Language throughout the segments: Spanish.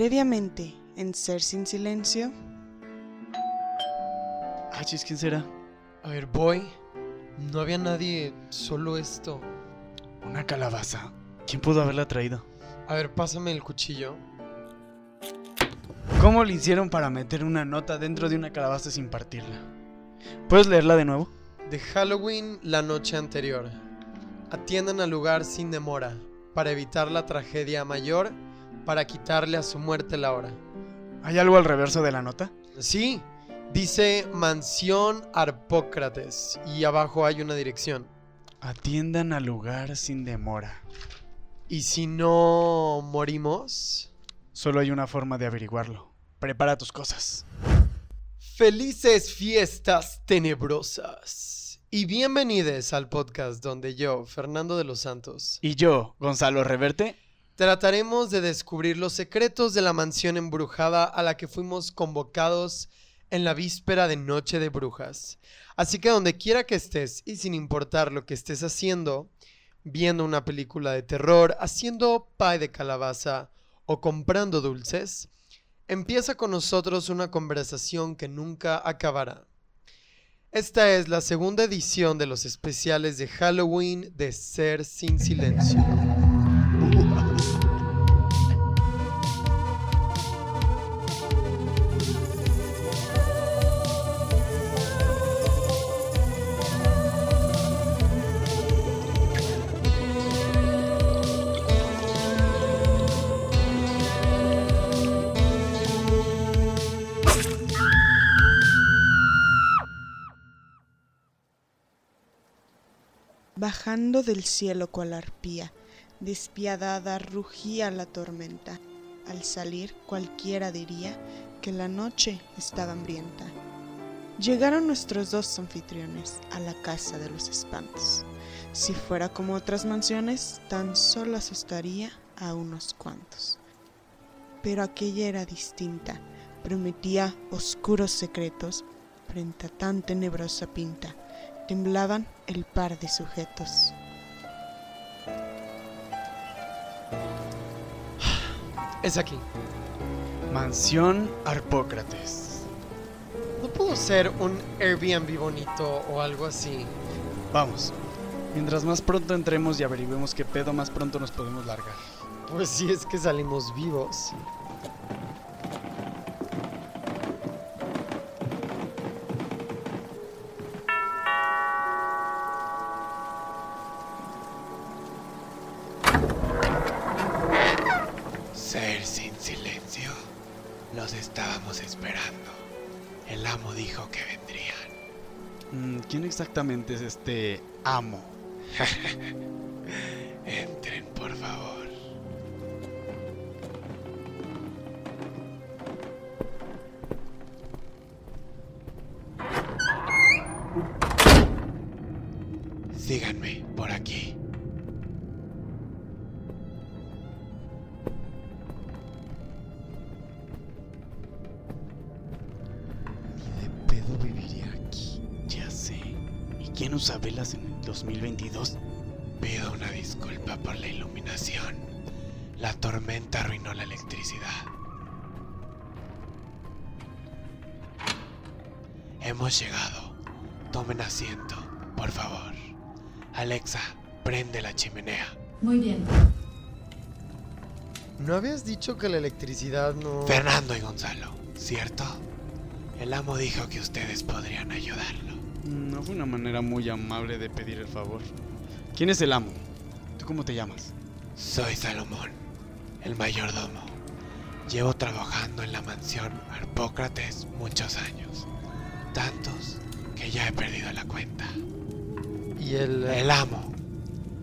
Previamente, en Ser sin Silencio. Ah, chis, ¿quién será? A ver, voy. No había nadie, solo esto. Una calabaza. ¿Quién pudo haberla traído? A ver, pásame el cuchillo. ¿Cómo le hicieron para meter una nota dentro de una calabaza sin partirla? ¿Puedes leerla de nuevo? De Halloween la noche anterior. Atiendan al lugar sin demora, para evitar la tragedia mayor, para quitarle a su muerte la hora. ¿Hay algo al reverso de la nota? Sí, dice Mansión Arpócrates y abajo hay una dirección. Atiendan al lugar sin demora. ¿Y si no morimos? Solo hay una forma de averiguarlo. Prepara tus cosas. Felices fiestas tenebrosas. Y bienvenidos al podcast donde yo, Fernando de los Santos, Y yo, Gonzalo Reverte, trataremos de descubrir los secretos de la mansión embrujada a la que fuimos convocados en la víspera de Noche de Brujas. Así que donde quiera que estés y sin importar lo que estés haciendo, viendo una película de terror, haciendo pie de calabaza o comprando dulces, empieza con nosotros una conversación que nunca acabará. Esta es la segunda edición de los especiales de Halloween de Ser sin Silencio. Bajando del cielo cual arpía, despiadada rugía la tormenta. Al salir cualquiera diría que la noche estaba hambrienta. Llegaron nuestros dos anfitriones a la casa de los espantos. Si fuera como otras mansiones, tan solo asustaría a unos cuantos. Pero aquella era distinta, prometía oscuros secretos frente a tan tenebrosa pinta temblaban el par de sujetos. Es aquí. Mansión Arpócrates. ¿No pudo ser un Airbnb bonito o algo así? Vamos. Mientras más pronto entremos y averigüemos qué pedo, más pronto nos podemos largar. Pues si es que salimos vivos. Amo dijo que vendrían. Mm, ¿Quién exactamente es este amo? Hemos llegado. Tomen asiento, por favor. Alexa, prende la chimenea. Muy bien. ¿No habías dicho que la electricidad no... Fernando y Gonzalo, ¿cierto? El amo dijo que ustedes podrían ayudarlo. No fue una manera muy amable de pedir el favor. ¿Quién es el amo? ¿Tú cómo te llamas? Soy Salomón, el mayordomo. Llevo trabajando en la mansión Arpócrates muchos años. Tantos que ya he perdido la cuenta. Y el... El amo.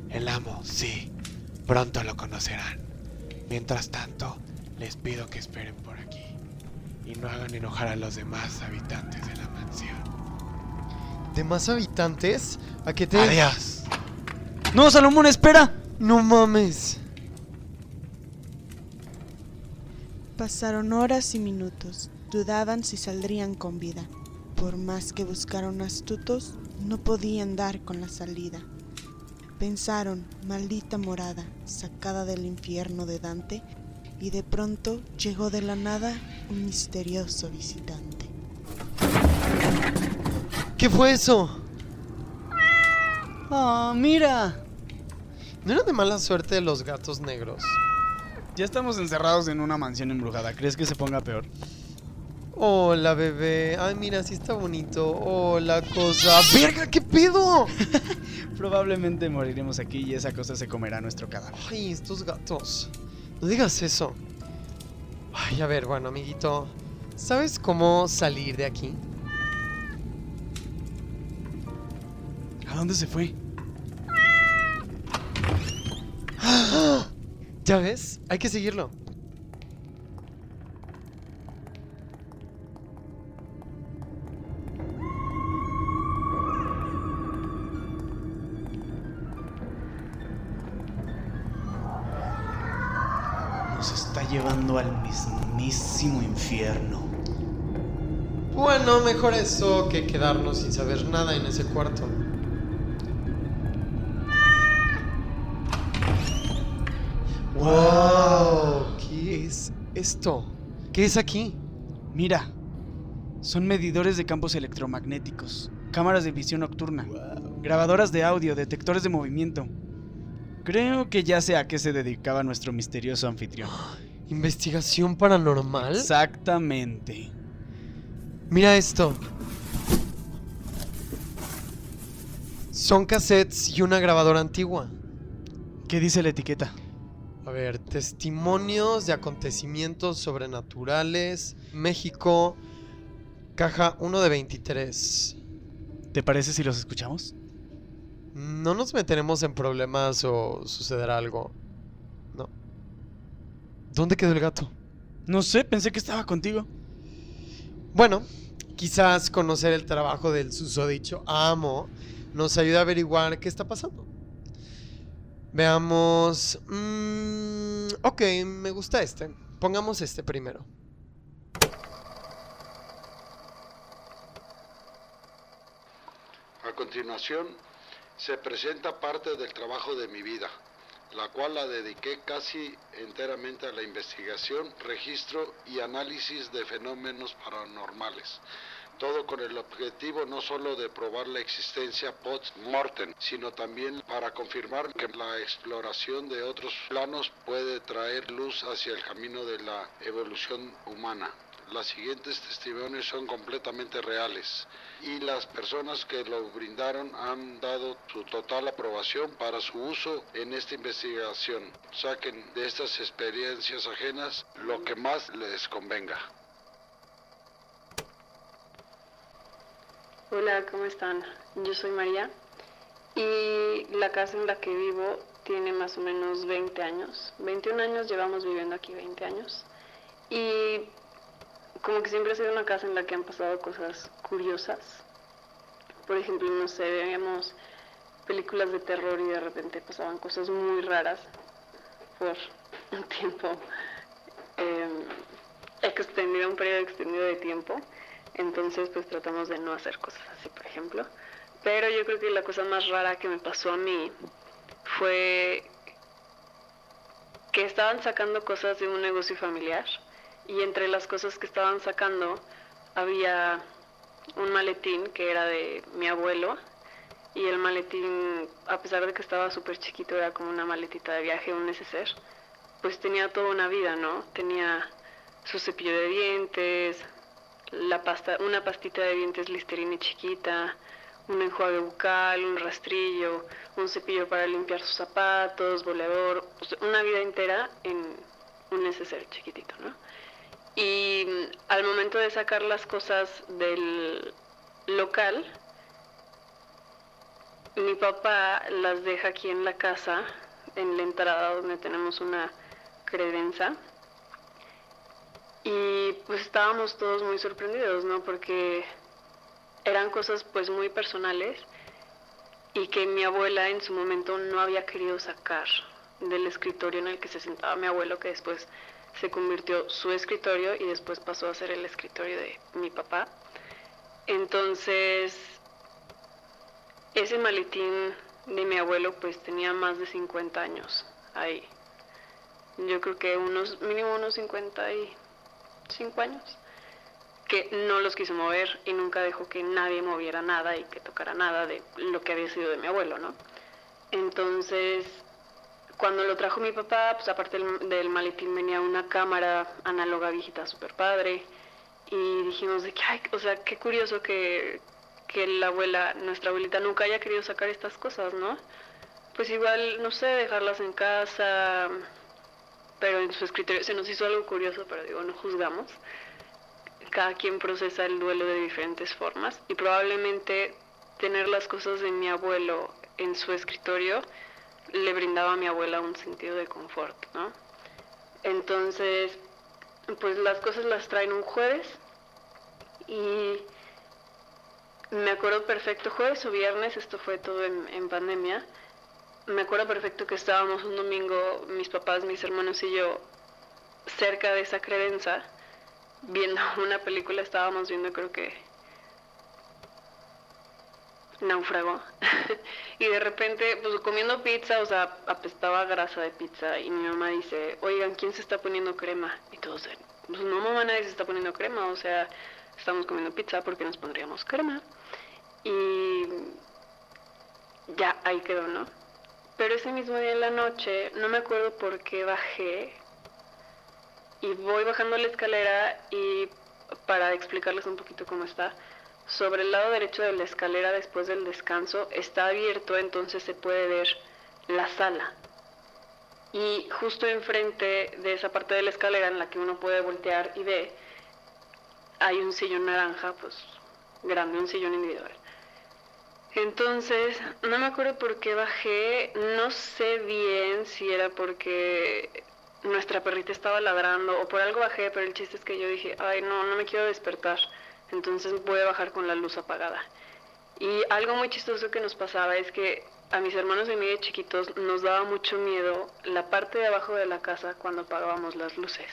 El amo, sí. Pronto lo conocerán. Mientras tanto, les pido que esperen por aquí. Y no hagan enojar a los demás habitantes de la mansión. ¿De más habitantes? ¿A qué te...? Adiós. ¡No, Salomón, espera! No mames. Pasaron horas y minutos, dudaban si saldrían con vida. Por más que buscaron astutos, no podían dar con la salida. Pensaron, maldita morada, sacada del infierno de Dante, y de pronto llegó de la nada un misterioso visitante. ¿Qué fue eso? ¡Oh, mira! ¿No era de mala suerte de los gatos negros? Ya estamos encerrados en una mansión embrujada. ¿Crees que se ponga peor? Hola, bebé. Ay, mira, sí está bonito. Hola, cosa. ¡Verga, qué pedo! Probablemente moriremos aquí y esa cosa se comerá nuestro cadáver. Ay, estos gatos. No digas eso. Ay, a ver, bueno, amiguito. ¿Sabes cómo salir de aquí? ¿A dónde se fue? ¿Ya ves? Hay que seguirlo. Llevando al mismísimo infierno. Bueno, mejor eso que quedarnos sin saber nada en ese cuarto. ¡Wow! ¿Qué es esto? ¿Qué es aquí? Mira, son medidores de campos electromagnéticos, cámaras de visión nocturna, grabadoras de audio, detectores de movimiento. Creo que ya sé a qué se dedicaba nuestro misterioso anfitrión. ¿Investigación paranormal? Exactamente. Mira esto. Son cassettes y una grabadora antigua. ¿Qué dice la etiqueta? A ver, testimonios de acontecimientos sobrenaturales, México, caja 1 de 23. ¿Te parece si los escuchamos? No nos meteremos en problemas o sucederá algo. ¿Dónde quedó el gato? No sé, pensé que estaba contigo. Bueno, quizás conocer el trabajo del susodicho amo nos ayude a averiguar qué está pasando. Veamos. mm, ok, me gusta este. Pongamos este primero. A continuación, se presenta parte del trabajo de mi vida, la cual la dediqué casi enteramente a la investigación, registro y análisis de fenómenos paranormales. Todo con el objetivo no solo de probar la existencia post-mortem, sino también para confirmar que la exploración de otros planos puede traer luz hacia el camino de la evolución humana. Las siguientes testimonios son completamente reales y las personas que lo brindaron han dado su total aprobación para su uso en esta investigación. Saquen de estas experiencias ajenas lo que más les convenga. Hola, ¿cómo están? Yo soy María y la casa en la que vivo tiene más o menos 20 años. 21 años llevamos viviendo aquí 20 años. Y como que siempre ha sido una casa en la que han pasado cosas curiosas. Por ejemplo, no sé, veíamos películas de terror y de repente pasaban cosas muy raras por un tiempo eh, extendido, un periodo extendido de tiempo. Entonces, pues tratamos de no hacer cosas así, por ejemplo. Pero yo creo que la cosa más rara que me pasó a mí fue que estaban sacando cosas de un negocio familiar y entre las cosas que estaban sacando había un maletín que era de mi abuelo y el maletín, a pesar de que estaba súper chiquito, era como una maletita de viaje, un neceser, pues tenía toda una vida, ¿no? Tenía su cepillo de dientes, la pasta, una pastita de dientes Listerine chiquita, un enjuague bucal, un rastrillo, un cepillo para limpiar sus zapatos, boleador, una vida entera en un neceser chiquitito, ¿no? Y mm, al momento de sacar las cosas del local, mi papá las deja aquí en la casa, en la entrada donde tenemos una credenza. Y pues estábamos todos muy sorprendidos, ¿no? Porque eran cosas pues muy personales y que mi abuela en su momento no había querido sacar del escritorio en el que se sentaba mi abuelo, que después se convirtió su escritorio y después pasó a ser el escritorio de mi papá. Entonces, ese maletín de mi abuelo pues tenía más de 50 años ahí. yo creo que unos, mínimo unos 55 años, que no los quiso mover y nunca dejó que nadie moviera nada y que tocara nada de lo que había sido de mi abuelo, ¿no? Entonces, cuando lo trajo mi papá, pues aparte del, del maletín venía una cámara análoga viejita super padre y dijimos de que, ay, o sea, qué curioso que, que la abuela, nuestra abuelita nunca haya querido sacar estas cosas, ¿no? Pues igual, no sé, dejarlas en casa, pero en su escritorio se nos hizo algo curioso, pero digo, no juzgamos. Cada quien procesa el duelo de diferentes formas y probablemente tener las cosas de mi abuelo en su escritorio le brindaba a mi abuela un sentido de confort, ¿no? Entonces, pues las cosas las traen un jueves y me acuerdo perfecto, jueves o viernes, esto fue todo en, en pandemia, me acuerdo perfecto que estábamos un domingo, mis papás, mis hermanos y yo, cerca de esa credenza, viendo una película, estábamos viendo creo que náufrago. y de repente, pues comiendo pizza, o sea, apestaba grasa de pizza. Y mi mamá dice, oigan, ¿quién se está poniendo crema? Y todos, pues no mamá, nadie se está poniendo crema. O sea, estamos comiendo pizza porque nos pondríamos crema. Y ya, ahí quedó, ¿no? Pero ese mismo día en la noche, no me acuerdo por qué bajé. Y voy bajando la escalera y para explicarles un poquito cómo está, sobre el lado derecho de la escalera después del descanso está abierto, entonces se puede ver la sala. Y justo enfrente de esa parte de la escalera en la que uno puede voltear y ve, hay un sillón naranja, pues grande, un sillón individual. Entonces, no me acuerdo por qué bajé, no sé bien si era porque nuestra perrita estaba ladrando o por algo bajé, pero el chiste es que yo dije, ay no, no me quiero despertar entonces voy a bajar con la luz apagada. Y algo muy chistoso que nos pasaba es que a mis hermanos y a mí de chiquitos nos daba mucho miedo la parte de abajo de la casa cuando apagábamos las luces.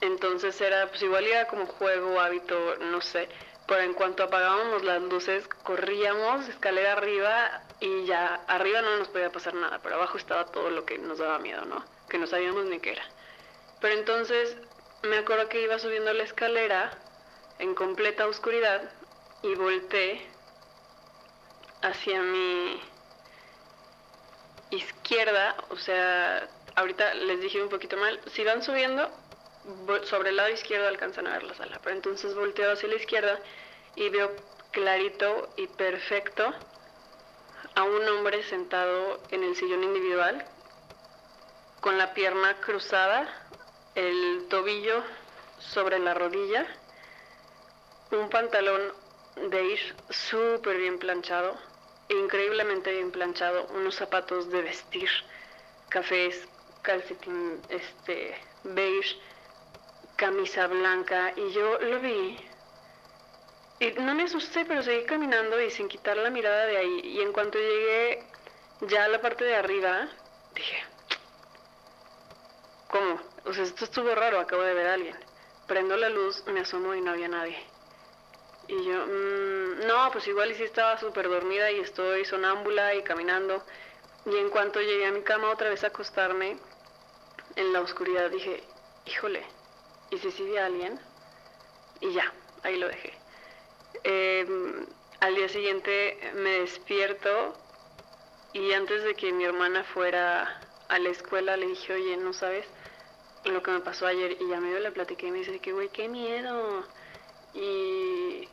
Entonces era, pues igual era como juego, hábito, no sé. Pero en cuanto apagábamos las luces, corríamos escalera arriba y ya arriba no nos podía pasar nada, pero abajo estaba todo lo que nos daba miedo, ¿no? Que no sabíamos ni qué era. Pero entonces me acuerdo que iba subiendo la escalera en completa oscuridad y volteé hacia mi izquierda, o sea, ahorita les dije un poquito mal, si van subiendo, sobre el lado izquierdo alcanzan a ver la sala, pero entonces volteo hacia la izquierda y veo clarito y perfecto a un hombre sentado en el sillón individual, con la pierna cruzada, el tobillo sobre la rodilla, un pantalón ir súper bien planchado, increíblemente bien planchado, unos zapatos de vestir, cafés, calcetín este beige, camisa blanca y yo lo vi y no me asusté, pero seguí caminando y sin quitar la mirada de ahí y en cuanto llegué ya a la parte de arriba dije, ¿cómo? O sea, esto estuvo raro, acabo de ver a alguien. Prendo la luz, me asomo y no había nadie. Y yo, mmm, no, pues igual y sí estaba súper dormida y estoy sonámbula y caminando. Y en cuanto llegué a mi cama otra vez a acostarme, en la oscuridad dije, híjole, ¿y si sigue alguien? Y ya, ahí lo dejé. Em, al día siguiente me despierto y antes de que mi hermana fuera a la escuela le dije, oye, ¿no sabes lo que me pasó ayer? Y ya medio le platiqué y me dice que, güey, qué miedo. Y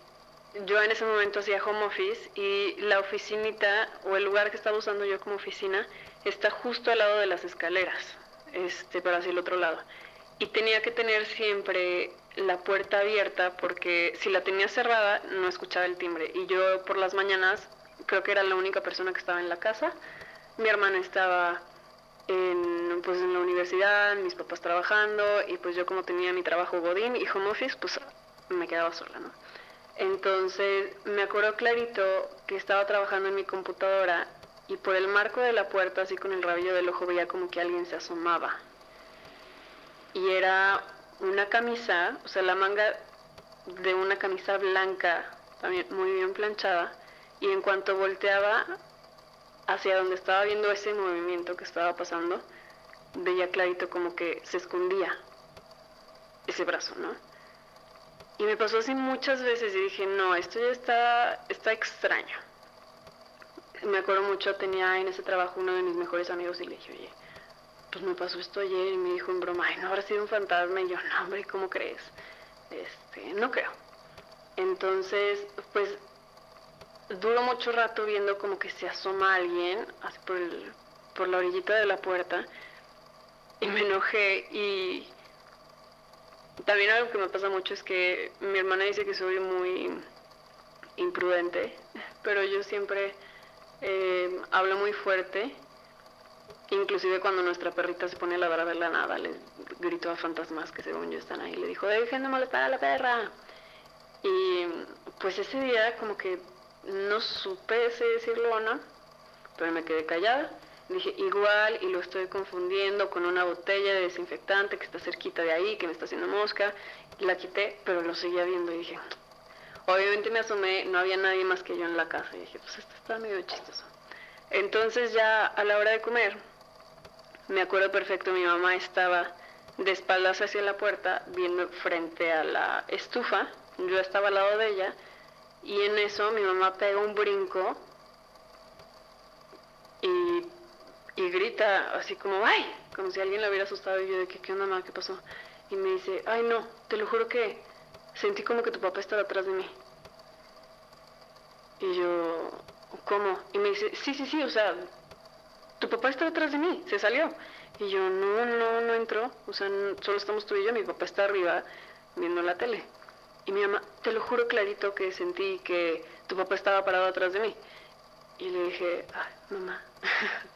yo en ese momento hacía home office y la oficinita o el lugar que estaba usando yo como oficina está justo al lado de las escaleras, este, para hacia el otro lado. Y tenía que tener siempre la puerta abierta porque si la tenía cerrada no escuchaba el timbre. Y yo por las mañanas creo que era la única persona que estaba en la casa. Mi hermana estaba en, pues, en la universidad, mis papás trabajando y pues yo como tenía mi trabajo godín y home office, pues me quedaba sola, ¿no? Entonces me acuerdo clarito que estaba trabajando en mi computadora y por el marco de la puerta, así con el rabillo del ojo, veía como que alguien se asomaba. Y era una camisa, o sea, la manga de una camisa blanca, también muy bien planchada, y en cuanto volteaba hacia donde estaba viendo ese movimiento que estaba pasando, veía clarito como que se escondía ese brazo, ¿no? Y me pasó así muchas veces y dije, no, esto ya está, está extraño. Me acuerdo mucho, tenía en ese trabajo uno de mis mejores amigos y le dije, oye, pues me pasó esto ayer y me dijo en broma, ay, no habrá sido un fantasma. Y yo, no, hombre, ¿cómo crees? Este, no creo. Entonces, pues duro mucho rato viendo como que se asoma alguien así por, el, por la orillita de la puerta y me enojé y también algo que me pasa mucho es que mi hermana dice que soy muy imprudente, pero yo siempre eh, hablo muy fuerte, inclusive cuando nuestra perrita se pone a ladrar de la nada, les grito a fantasmas que según yo están ahí, le dijo, dejen de molestar a la perra. Y pues ese día como que no supe si decirlo o no, pero me quedé callada. Dije, igual, y lo estoy confundiendo con una botella de desinfectante que está cerquita de ahí, que me está haciendo mosca. La quité, pero lo seguía viendo y dije, obviamente me asomé, no había nadie más que yo en la casa. Y dije, pues esto está medio chistoso. Entonces ya a la hora de comer, me acuerdo perfecto, mi mamá estaba de espaldas hacia la puerta, viendo frente a la estufa. Yo estaba al lado de ella y en eso mi mamá pega un brinco y, grita así como, ¡ay! Como si alguien la hubiera asustado y yo de que, ¿qué onda, mamá? ¿Qué pasó? Y me dice, ay no, te lo juro que sentí como que tu papá estaba atrás de mí. Y yo, ¿cómo? Y me dice, sí, sí, sí, o sea, tu papá está atrás de mí, se salió. Y yo, no, no, no entró, o sea, solo estamos tú y yo, mi papá está arriba viendo la tele. Y mi mamá, te lo juro clarito que sentí que tu papá estaba parado atrás de mí. Y le dije, ay, mamá,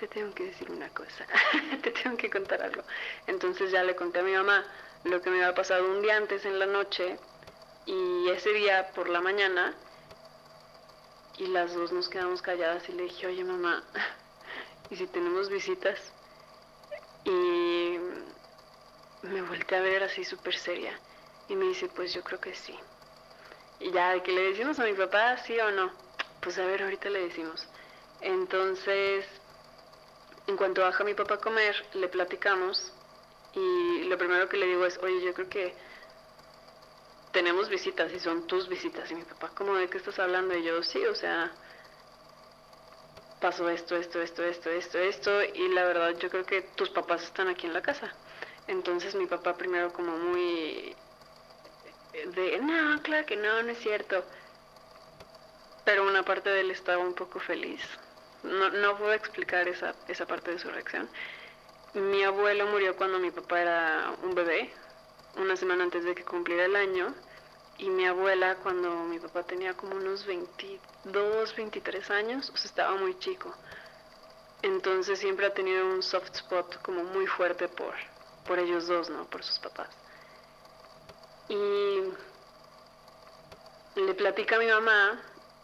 te tengo que decir una cosa, te tengo que contar algo. Entonces ya le conté a mi mamá lo que me había pasado un día antes en la noche y ese día por la mañana y las dos nos quedamos calladas y le dije, oye mamá, ¿y si tenemos visitas? Y me volteé a ver así súper seria. Y me dice, pues yo creo que sí. Y ya, que le decimos a mi papá, sí o no. Pues a ver, ahorita le decimos. Entonces, en cuanto baja mi papá a comer, le platicamos. Y lo primero que le digo es, oye, yo creo que tenemos visitas y son tus visitas. Y mi papá, ¿cómo de qué estás hablando? Y yo, sí, o sea, pasó esto, esto, esto, esto, esto, esto. Y la verdad, yo creo que tus papás están aquí en la casa. Entonces mi papá primero como muy de, no, claro que no, no es cierto. Pero una parte de él estaba un poco feliz. No, no puedo explicar esa, esa parte de su reacción. Mi abuelo murió cuando mi papá era un bebé, una semana antes de que cumpliera el año. Y mi abuela cuando mi papá tenía como unos 22, 23 años, o sea, estaba muy chico. Entonces siempre ha tenido un soft spot como muy fuerte por, por ellos dos, ¿no? Por sus papás. Y le platica a mi mamá,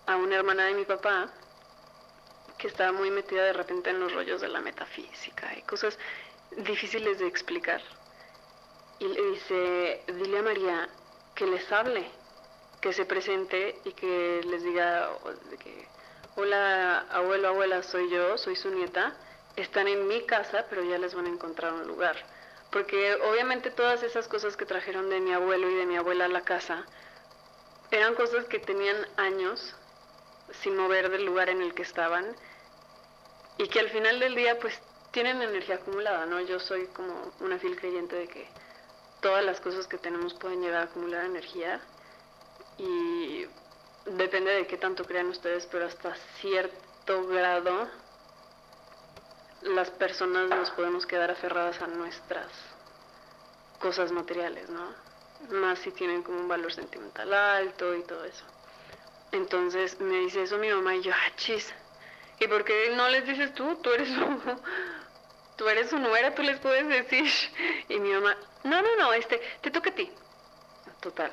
a una hermana de mi papá, que estaba muy metida de repente en los rollos de la metafísica y cosas difíciles de explicar. Y le dice, dile a María que les hable, que se presente y que les diga que, hola abuelo, abuela, soy yo, soy su nieta, están en mi casa, pero ya les van a encontrar un lugar porque obviamente todas esas cosas que trajeron de mi abuelo y de mi abuela a la casa eran cosas que tenían años sin mover del lugar en el que estaban y que al final del día pues tienen energía acumulada, ¿no? Yo soy como una fiel creyente de que todas las cosas que tenemos pueden llegar a acumular energía y depende de qué tanto crean ustedes, pero hasta cierto grado las personas nos podemos quedar aferradas a nuestras cosas materiales, ¿no? Más si tienen como un valor sentimental alto y todo eso. Entonces me dice eso mi mamá y yo, ah, chis. ¿Y por qué no les dices tú? Tú eres su, tú eres su nuera, tú les puedes decir. Y mi mamá, no, no, no, este, te toca a ti. Total.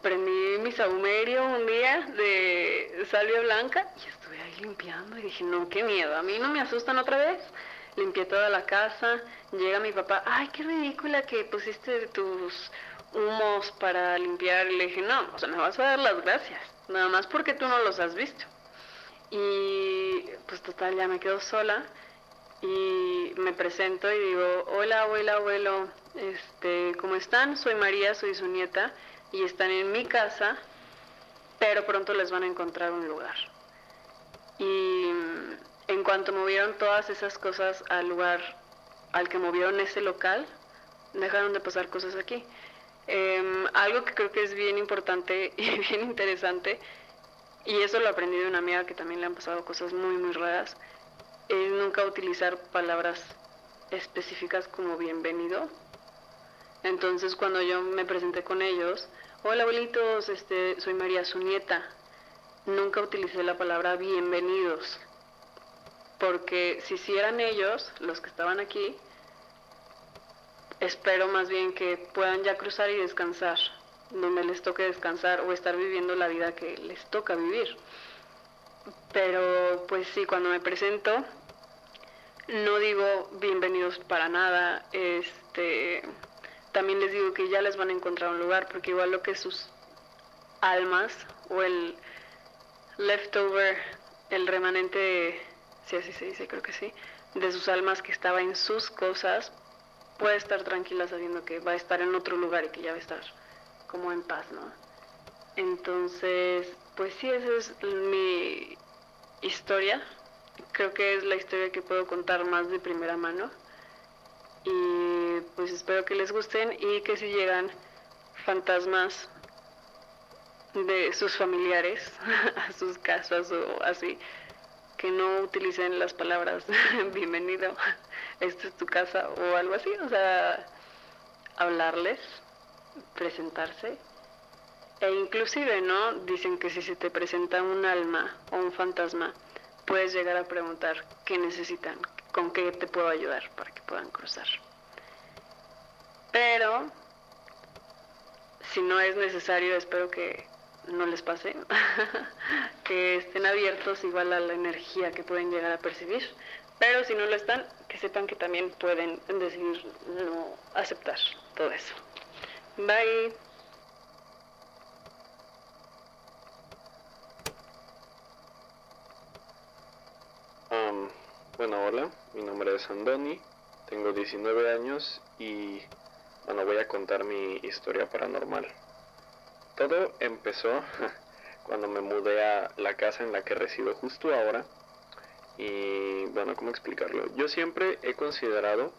Prendí mi saumerio un día de salvia blanca y estuve ahí limpiando y dije, no, qué miedo, a mí no me asustan otra vez. Limpié toda la casa, llega mi papá, ay, qué ridícula que pusiste tus humos para limpiar. Y le dije, no, o sea, me vas a dar las gracias, nada más porque tú no los has visto. Y pues total, ya me quedo sola y me presento y digo, hola abuela, abuelo, este, ¿cómo están? Soy María, soy su nieta y están en mi casa, pero pronto les van a encontrar un lugar. Y mm, en cuanto movieron todas esas cosas al lugar al que movieron ese local, dejaron de pasar cosas aquí. Em, algo que creo que es bien importante y bien interesante, y eso lo aprendí de una amiga que también le han pasado cosas muy, muy raras, es nunca utilizar palabras específicas como bienvenido. Entonces cuando yo me presenté con ellos, hola abuelitos, este, soy María, su nieta, nunca utilicé la palabra bienvenidos, porque si sí eran ellos los que estaban aquí, espero más bien que puedan ya cruzar y descansar, donde les toque descansar o estar viviendo la vida que les toca vivir. Pero pues sí, cuando me presento, no digo bienvenidos para nada, este también les digo que ya les van a encontrar un lugar, porque igual lo que sus almas o el leftover, el remanente, si así se dice, creo que sí, de sus almas que estaba en sus cosas, puede estar tranquila sabiendo que va a estar en otro lugar y que ya va a estar como en paz, ¿no? Entonces, pues sí, esa es mi historia. Creo que es la historia que puedo contar más de primera mano. Y pues espero que les gusten y que si llegan fantasmas de sus familiares a sus casas o así, que no utilicen las palabras bienvenido, esta es tu casa o algo así, o sea, hablarles, presentarse. E inclusive, ¿no? Dicen que si se te presenta un alma o un fantasma, puedes llegar a preguntar qué necesitan, con qué te puedo ayudar para que puedan cruzar. Pero, si no es necesario, espero que no les pase, que estén abiertos igual a la energía que pueden llegar a percibir, pero si no lo están, que sepan que también pueden decidir no aceptar todo eso. Bye. bueno, hola, mi nombre es Andoni, tengo 19 años y bueno, voy a contar mi historia paranormal. Todo empezó cuando me mudé a la casa en la que resido justo ahora. Y bueno, ¿cómo explicarlo? Yo siempre he considerado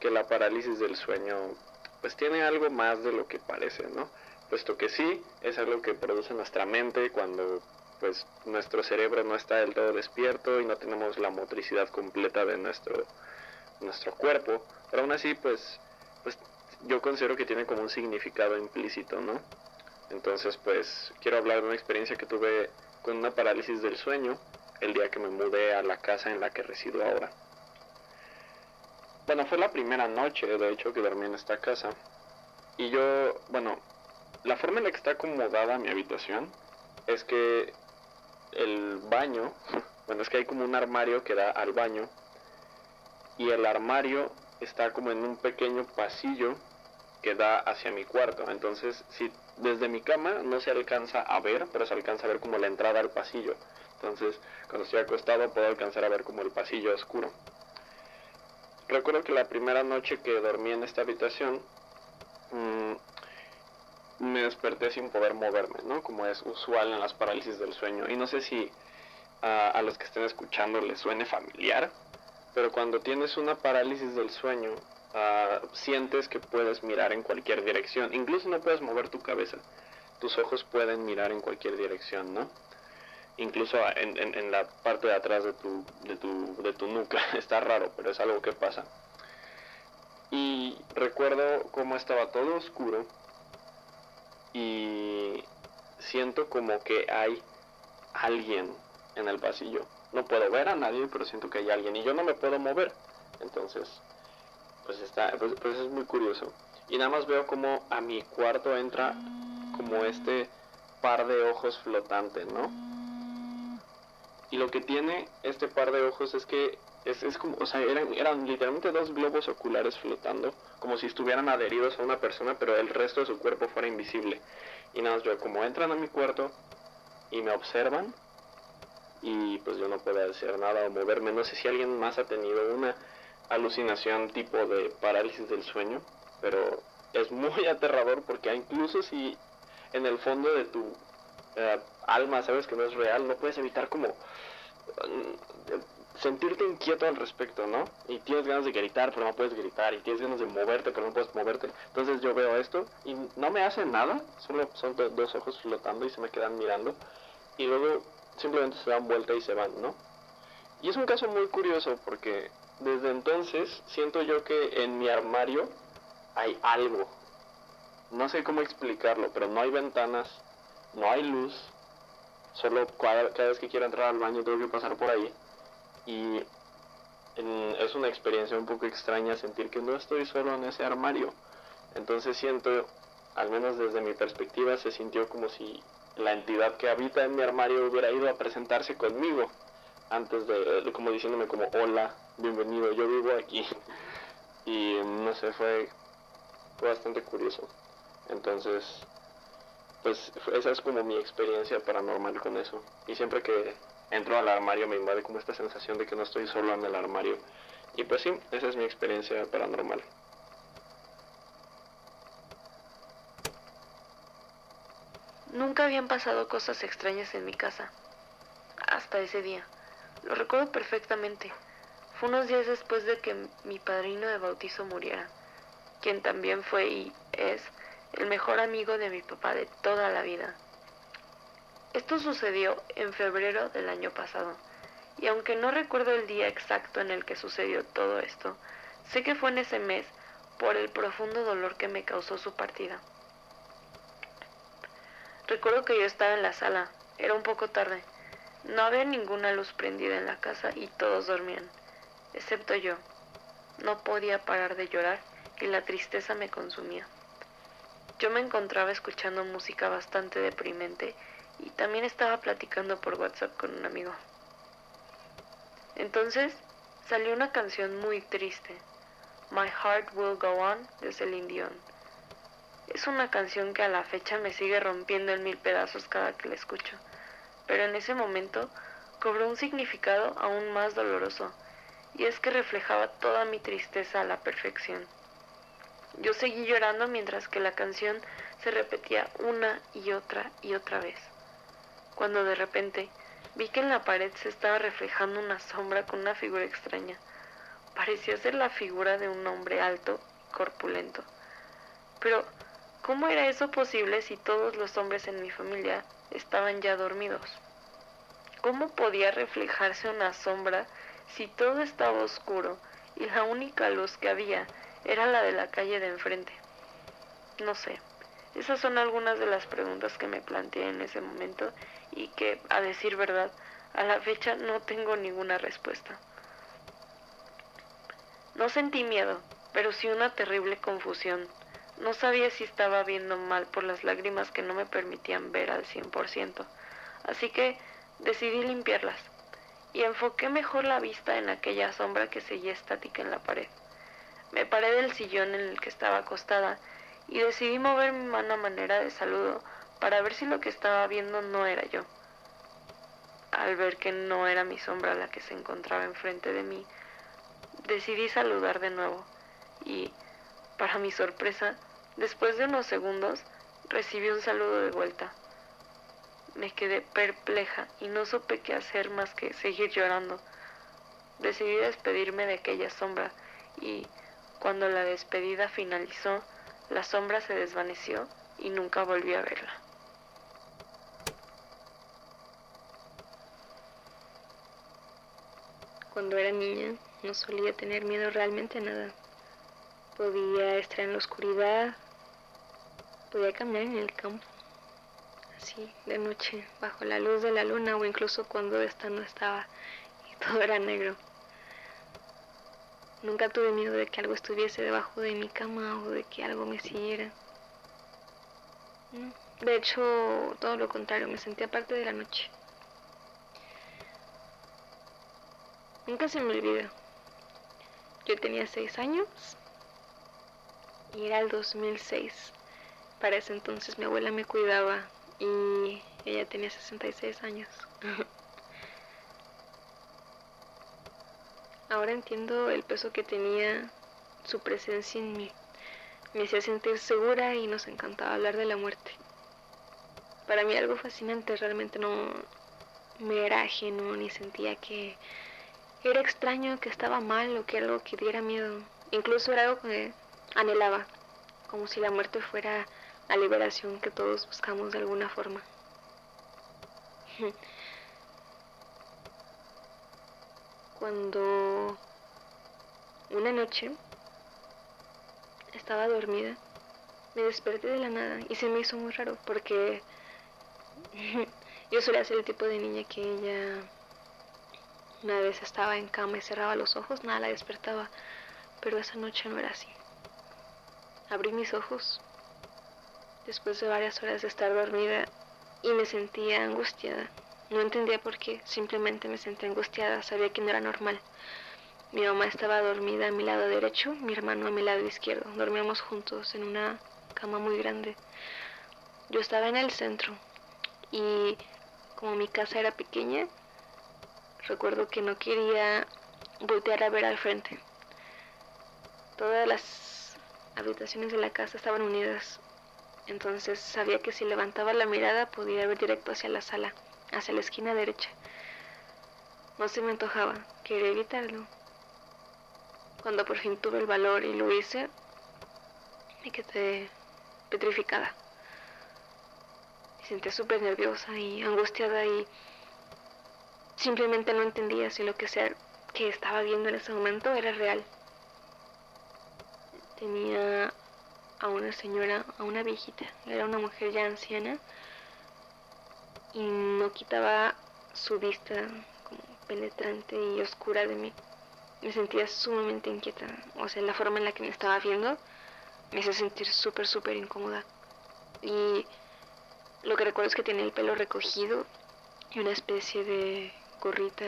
que la parálisis del sueño pues tiene algo más de lo que parece, ¿no? Puesto que sí, es algo que produce nuestra mente cuando pues nuestro cerebro no está del todo despierto y no tenemos la motricidad completa de nuestro, nuestro cuerpo. Pero aún así, pues, pues yo considero que tiene como un significado implícito, ¿no? Entonces, pues quiero hablar de una experiencia que tuve con una parálisis del sueño el día que me mudé a la casa en la que resido ahora. Bueno, fue la primera noche, de hecho, que dormí en esta casa. Y yo, bueno, la forma en la que está acomodada mi habitación es que el baño, bueno, es que hay como un armario que da al baño. Y el armario está como en un pequeño pasillo que da hacia mi cuarto. Entonces, si desde mi cama no se alcanza a ver, pero se alcanza a ver como la entrada al pasillo. Entonces, cuando estoy acostado puedo alcanzar a ver como el pasillo oscuro. Recuerdo que la primera noche que dormí en esta habitación, mm, me desperté sin poder moverme, ¿no? Como es usual en las parálisis del sueño. Y no sé si a los que estén escuchando les suene familiar, pero cuando tienes una parálisis del sueño, Ah, sientes que puedes mirar en cualquier dirección. Incluso no puedes mover tu cabeza. Tus ojos pueden mirar en cualquier dirección, ¿no? Incluso en, la parte de atrás de tu, de, tu, de tu nuca. Está raro, pero es algo que pasa. Y recuerdo cómo estaba todo oscuro. Y siento como que hay alguien en el pasillo. No puedo ver a nadie, pero siento que hay alguien. Y yo no me puedo mover. Entonces pues está, pues, pues, es muy curioso. Y nada más veo como a mi cuarto entra como este par de ojos flotantes, ¿no? Y lo que tiene este par de ojos es que es, es como, o sea, eran, eran literalmente dos globos oculares flotando, como si estuvieran adheridos a una persona, pero el resto de su cuerpo fuera invisible. Y nada más veo como entran a mi cuarto y me observan y pues yo no puedo hacer nada o moverme. No sé si alguien más ha tenido una alucinación tipo de parálisis del sueño, pero es muy aterrador porque incluso si en el fondo de tu eh, alma sabes que no es real, no puedes evitar como mm, sentirte inquieto al respecto, ¿no? Y tienes ganas de gritar, pero no puedes gritar, y tienes ganas de moverte, pero no puedes moverte. Entonces yo veo esto y no me hace nada, solo son dos ojos flotando y se me quedan mirando, y luego simplemente se dan vuelta y se van, ¿no? Y es un caso muy curioso porque desde entonces siento yo que en mi armario hay algo. No sé cómo explicarlo, pero no hay ventanas, no hay luz. Solo cada, vez que quiero entrar al baño tengo que pasar por ahí. Y es una experiencia un poco extraña sentir que no estoy solo en ese armario. Entonces siento, al menos desde mi perspectiva, se sintió como si la entidad que habita en mi armario hubiera ido a presentarse conmigo antes de, como diciéndome como hola, bienvenido, yo vivo aquí. Y no sé, fue, fue bastante curioso. Entonces, pues esa es como mi experiencia paranormal con eso. Y siempre que entro al armario me invade como esta sensación de que no estoy solo en el armario. Y pues sí, esa es mi experiencia paranormal. Nunca habían pasado cosas extrañas en mi casa. Hasta ese día. Lo recuerdo perfectamente. Fue unos días después de que mi padrino de bautizo muriera, quien también fue y es el mejor amigo de mi papá de toda la vida. Esto sucedió en febrero del año pasado, y aunque no recuerdo el día exacto en el que sucedió todo esto, sé que fue en ese mes por el profundo dolor que me causó su partida. Recuerdo que yo estaba en la sala, era un poco tarde. No había ninguna luz prendida en la casa y todos dormían, excepto yo. No podía parar de llorar y la tristeza me consumía. Yo me encontraba escuchando música bastante deprimente y también estaba platicando por WhatsApp con un amigo. Entonces salió una canción muy triste, My Heart Will Go On de Celine Dion. Es una canción que a la fecha me sigue rompiendo en mil pedazos cada que la escucho, pero en ese momento cobró un significado aún más doloroso, y es que reflejaba toda mi tristeza a la perfección. Yo seguí llorando mientras que la canción se repetía una y otra y otra vez, cuando de repente vi que en la pared se estaba reflejando una sombra con una figura extraña. Parecía ser la figura de un hombre alto y corpulento. Pero ¿Cómo era eso posible si todos los hombres en mi familia estaban ya dormidos? ¿Cómo podía reflejarse una sombra si todo estaba oscuro y la única luz que había era la de la calle de enfrente? No sé. Esas son algunas de las preguntas que me planteé en ese momento y que, a decir verdad, a la fecha no tengo ninguna respuesta. No sentí miedo, pero sí una terrible confusión no sabía si estaba viendo mal por las lágrimas que no me permitían ver al 100%, así que decidí limpiarlas y enfoqué mejor la vista en aquella sombra que seguía estática en la pared. Me paré del sillón en el que estaba acostada y decidí mover mi mano a manera de saludo para ver si lo que estaba viendo no era yo. Al ver que no era mi sombra la que se encontraba enfrente de mí, decidí saludar de nuevo y para mi sorpresa, después de unos segundos, recibí un saludo de vuelta. Me quedé perpleja y no supe qué hacer más que seguir llorando. Decidí despedirme de aquella sombra y cuando la despedida finalizó, la sombra se desvaneció y nunca volví a verla. Cuando era niña no solía tener miedo realmente a nada. Podía estar en la oscuridad, podía caminar en el campo, de noche, bajo la luz de la luna o incluso cuando esta no estaba y todo era negro. Nunca tuve miedo de que algo estuviese debajo de mi cama o de que algo me siguiera. De hecho, todo lo contrario, me sentía parte de la noche. Nunca se me olvida. Yo tenía seis años y era el 2006. Para ese entonces mi abuela me cuidaba y ella tenía 66 años. Ahora entiendo el peso que tenía su presencia en mí. Me hacía sentir segura y nos encantaba hablar de la muerte. Para mí algo fascinante, realmente no me era ajeno ni sentía que era extraño, que estaba mal o que algo que diera miedo. Incluso era algo que anhelaba, como si la muerte fuera la liberación que todos buscamos de alguna forma. Cuando una noche estaba dormida, me desperté de la nada y se me hizo muy raro porque yo solía ser el tipo de niña que ella una vez estaba en cama y cerraba los ojos, nada la despertaba, pero esa noche no era así. Abrí mis ojos después de varias horas de estar dormida y me sentía angustiada. No entendía por qué, simplemente me sentía angustiada, sabía que no era normal. Mi mamá estaba dormida a mi lado derecho, mi hermano a mi lado izquierdo. Dormíamos juntos en una cama muy grande. Yo estaba en el centro y como mi casa era pequeña, recuerdo que no quería voltear a ver al frente. Todas las habitaciones de la casa estaban unidas, entonces sabía que si levantaba la mirada podía ver directo hacia la sala, hacia la esquina derecha. No se me antojaba, quería evitarlo. Cuando por fin tuve el valor y lo hice, me quedé petrificada. Me sentía súper nerviosa y angustiada y simplemente no entendía si lo que sea que estaba viendo en ese momento era real. Tenía a una señora, a una viejita, era una mujer ya anciana y no quitaba su vista como penetrante y oscura de mí me sentía sumamente inquieta. O sea, la forma en la que me estaba viendo me hacía sentir súper, súper incómoda. Y lo que recuerdo es que tenía el pelo recogido y una especie de gorrita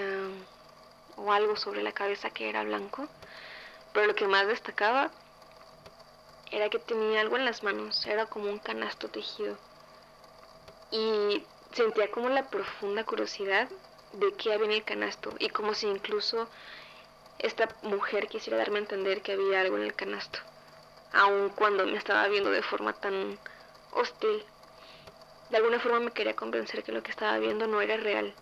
o algo sobre la cabeza que era blanco. Pero lo que más destacaba era que tenía algo en las manos, era como un canasto tejido. Y sentía como la profunda curiosidad de qué había en el canasto y como si incluso esta mujer quisiera darme a entender que había algo en el canasto, aun cuando me estaba viendo de forma tan hostil. De alguna forma me quería convencer que lo que estaba viendo no era real,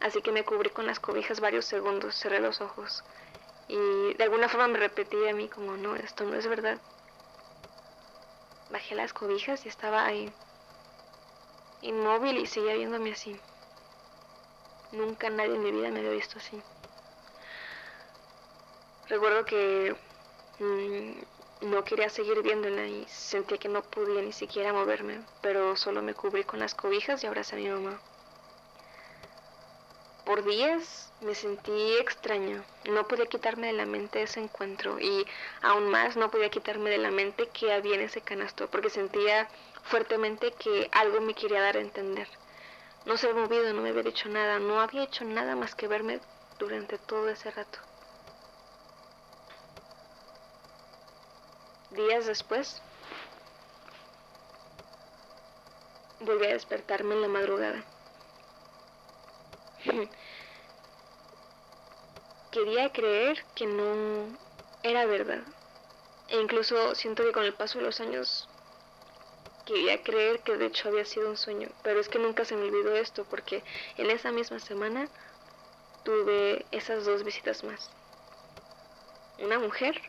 así que me cubrí con las cobijas varios segundos, cerré los ojos y de alguna forma me repetí a mí como, no, esto no es verdad. Bajé las cobijas y estaba ahí, inmóvil y seguía viéndome así. Nunca nadie en mi vida me había visto así. Recuerdo que mm, no quería seguir viéndola y sentía que no podía ni siquiera moverme, pero solo me cubrí con las cobijas y abracé a mi mamá. Por días me sentí extraña, no podía quitarme de la mente ese encuentro y aún más no podía quitarme de la mente que había en ese canasto, porque sentía fuertemente que algo me quería dar a entender. No se había movido, no me había dicho nada, no había hecho nada más que verme durante todo ese rato. Días después, volví a despertarme en la madrugada. Quería creer que no era verdad. E incluso siento que con el paso de los años quería creer que de hecho había sido un sueño. Pero es que nunca se me olvidó esto porque en esa misma semana tuve esas dos visitas más. Una mujer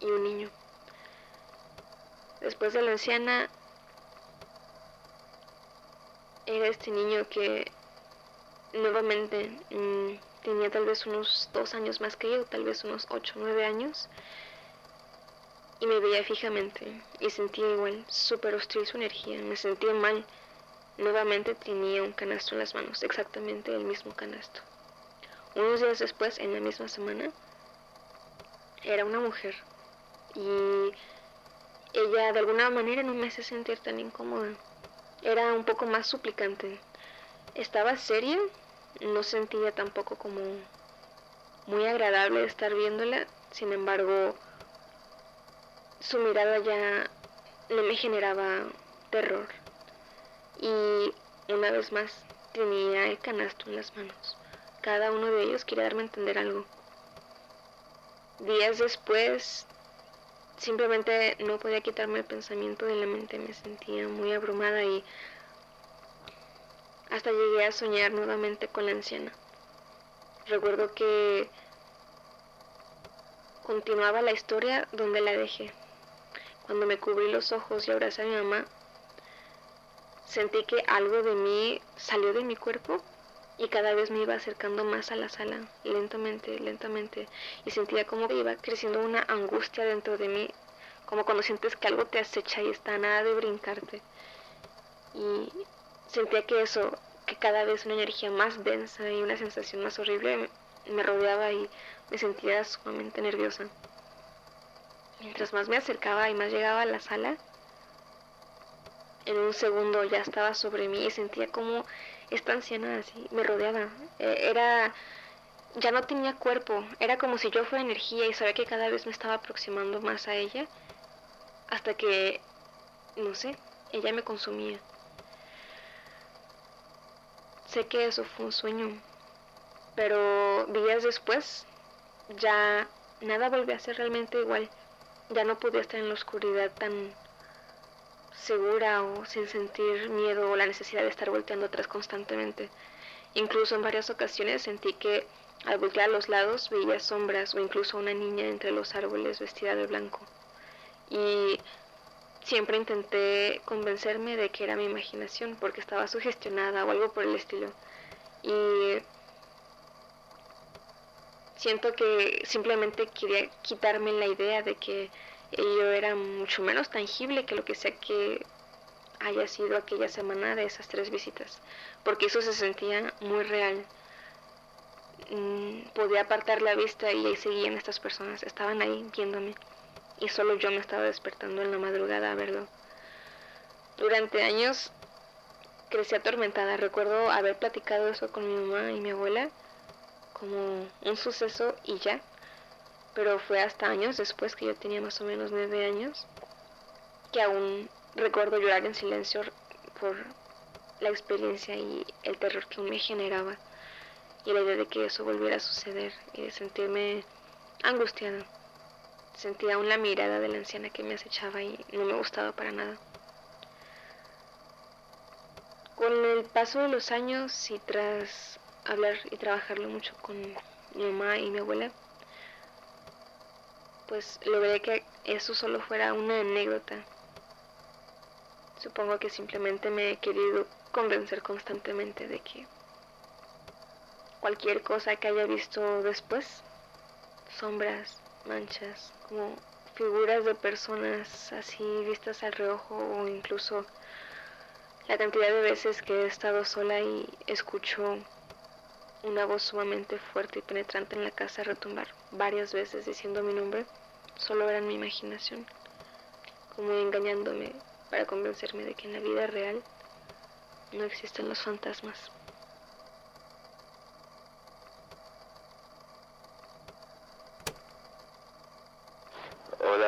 y un niño. Después de la anciana, era este niño que nuevamente mm, tenía tal vez unos dos años más que yo, tal vez unos ocho nueve años, y me veía fijamente y sentía igual súper hostil su energía, me sentía mal. Nuevamente tenía un canasto en las manos, exactamente el mismo canasto. Unos días después, en la misma semana, era una mujer y ella de alguna manera no me hace sentir tan incómoda. Era un poco más suplicante. Estaba seria, no sentía tampoco como muy agradable estar viéndola, sin embargo, su mirada ya no me generaba terror. Y una vez más tenía el canasto en las manos. Cada uno de ellos quería darme a entender algo. días después simplemente no podía quitarme el pensamiento de la mente, me sentía muy abrumada y hasta llegué a soñar nuevamente con la anciana. Recuerdo que continuaba la historia donde la dejé. Cuando me cubrí los ojos y abracé a mi mamá, sentí que algo de mí salió de mi cuerpo y cada vez me iba acercando más a la sala, lentamente, lentamente, y sentía como que iba creciendo una angustia dentro de mí, como cuando sientes que algo te acecha y está a nada de brincarte. Y sentía que eso, que cada vez una energía más densa y una sensación más horrible me rodeaba y me sentía sumamente nerviosa. Mientras más me acercaba y más llegaba a la sala, en un segundo ya estaba sobre mí y sentía como esta anciana así me rodeaba. Eh, era, ya no tenía cuerpo, era como si yo fuera energía y sabía que cada vez me estaba aproximando más a ella hasta que, no sé, ella me consumía. Sé que eso fue un sueño, pero días después ya nada volvió a ser realmente igual. Ya no podía estar en la oscuridad tan segura o sin sentir miedo o la necesidad de estar volteando atrás constantemente. Incluso en varias ocasiones sentí que al voltear a los lados veía sombras o incluso una niña entre los árboles vestida de blanco. Y siempre intenté convencerme de que era mi imaginación porque estaba sugestionada o algo por el estilo. Y siento que simplemente quería quitarme la idea de que ello era mucho menos tangible que lo que sea que haya sido aquella semana de esas tres visitas, porque eso se sentía muy real. Mm, podía apartar la vista y ahí seguían estas personas, estaban ahí viéndome y solo yo me estaba despertando en la madrugada a verlo. Durante años crecí atormentada, recuerdo haber platicado eso con mi mamá y mi abuela como un suceso y ya, pero fue hasta años después que yo tenía más o menos nueve años que aún recuerdo llorar en silencio por la experiencia y el terror que me generaba y la idea de que eso volviera a suceder y de sentirme angustiada. Sentía aún la mirada de la anciana que me acechaba y no me gustaba para nada. Con el paso de los años y tras hablar y trabajarlo mucho con mi mamá y mi abuela, pues logré que eso solo fuera una anécdota. Supongo que simplemente me he querido convencer constantemente de que cualquier cosa que haya visto después, sombras, manchas, como figuras de personas así vistas al reojo o incluso la cantidad de veces que he estado sola y escucho una voz sumamente fuerte y penetrante en la casa retumbar varias veces diciendo mi nombre, solo era mi imaginación, como engañándome para convencerme de que en la vida real no existen los fantasmas.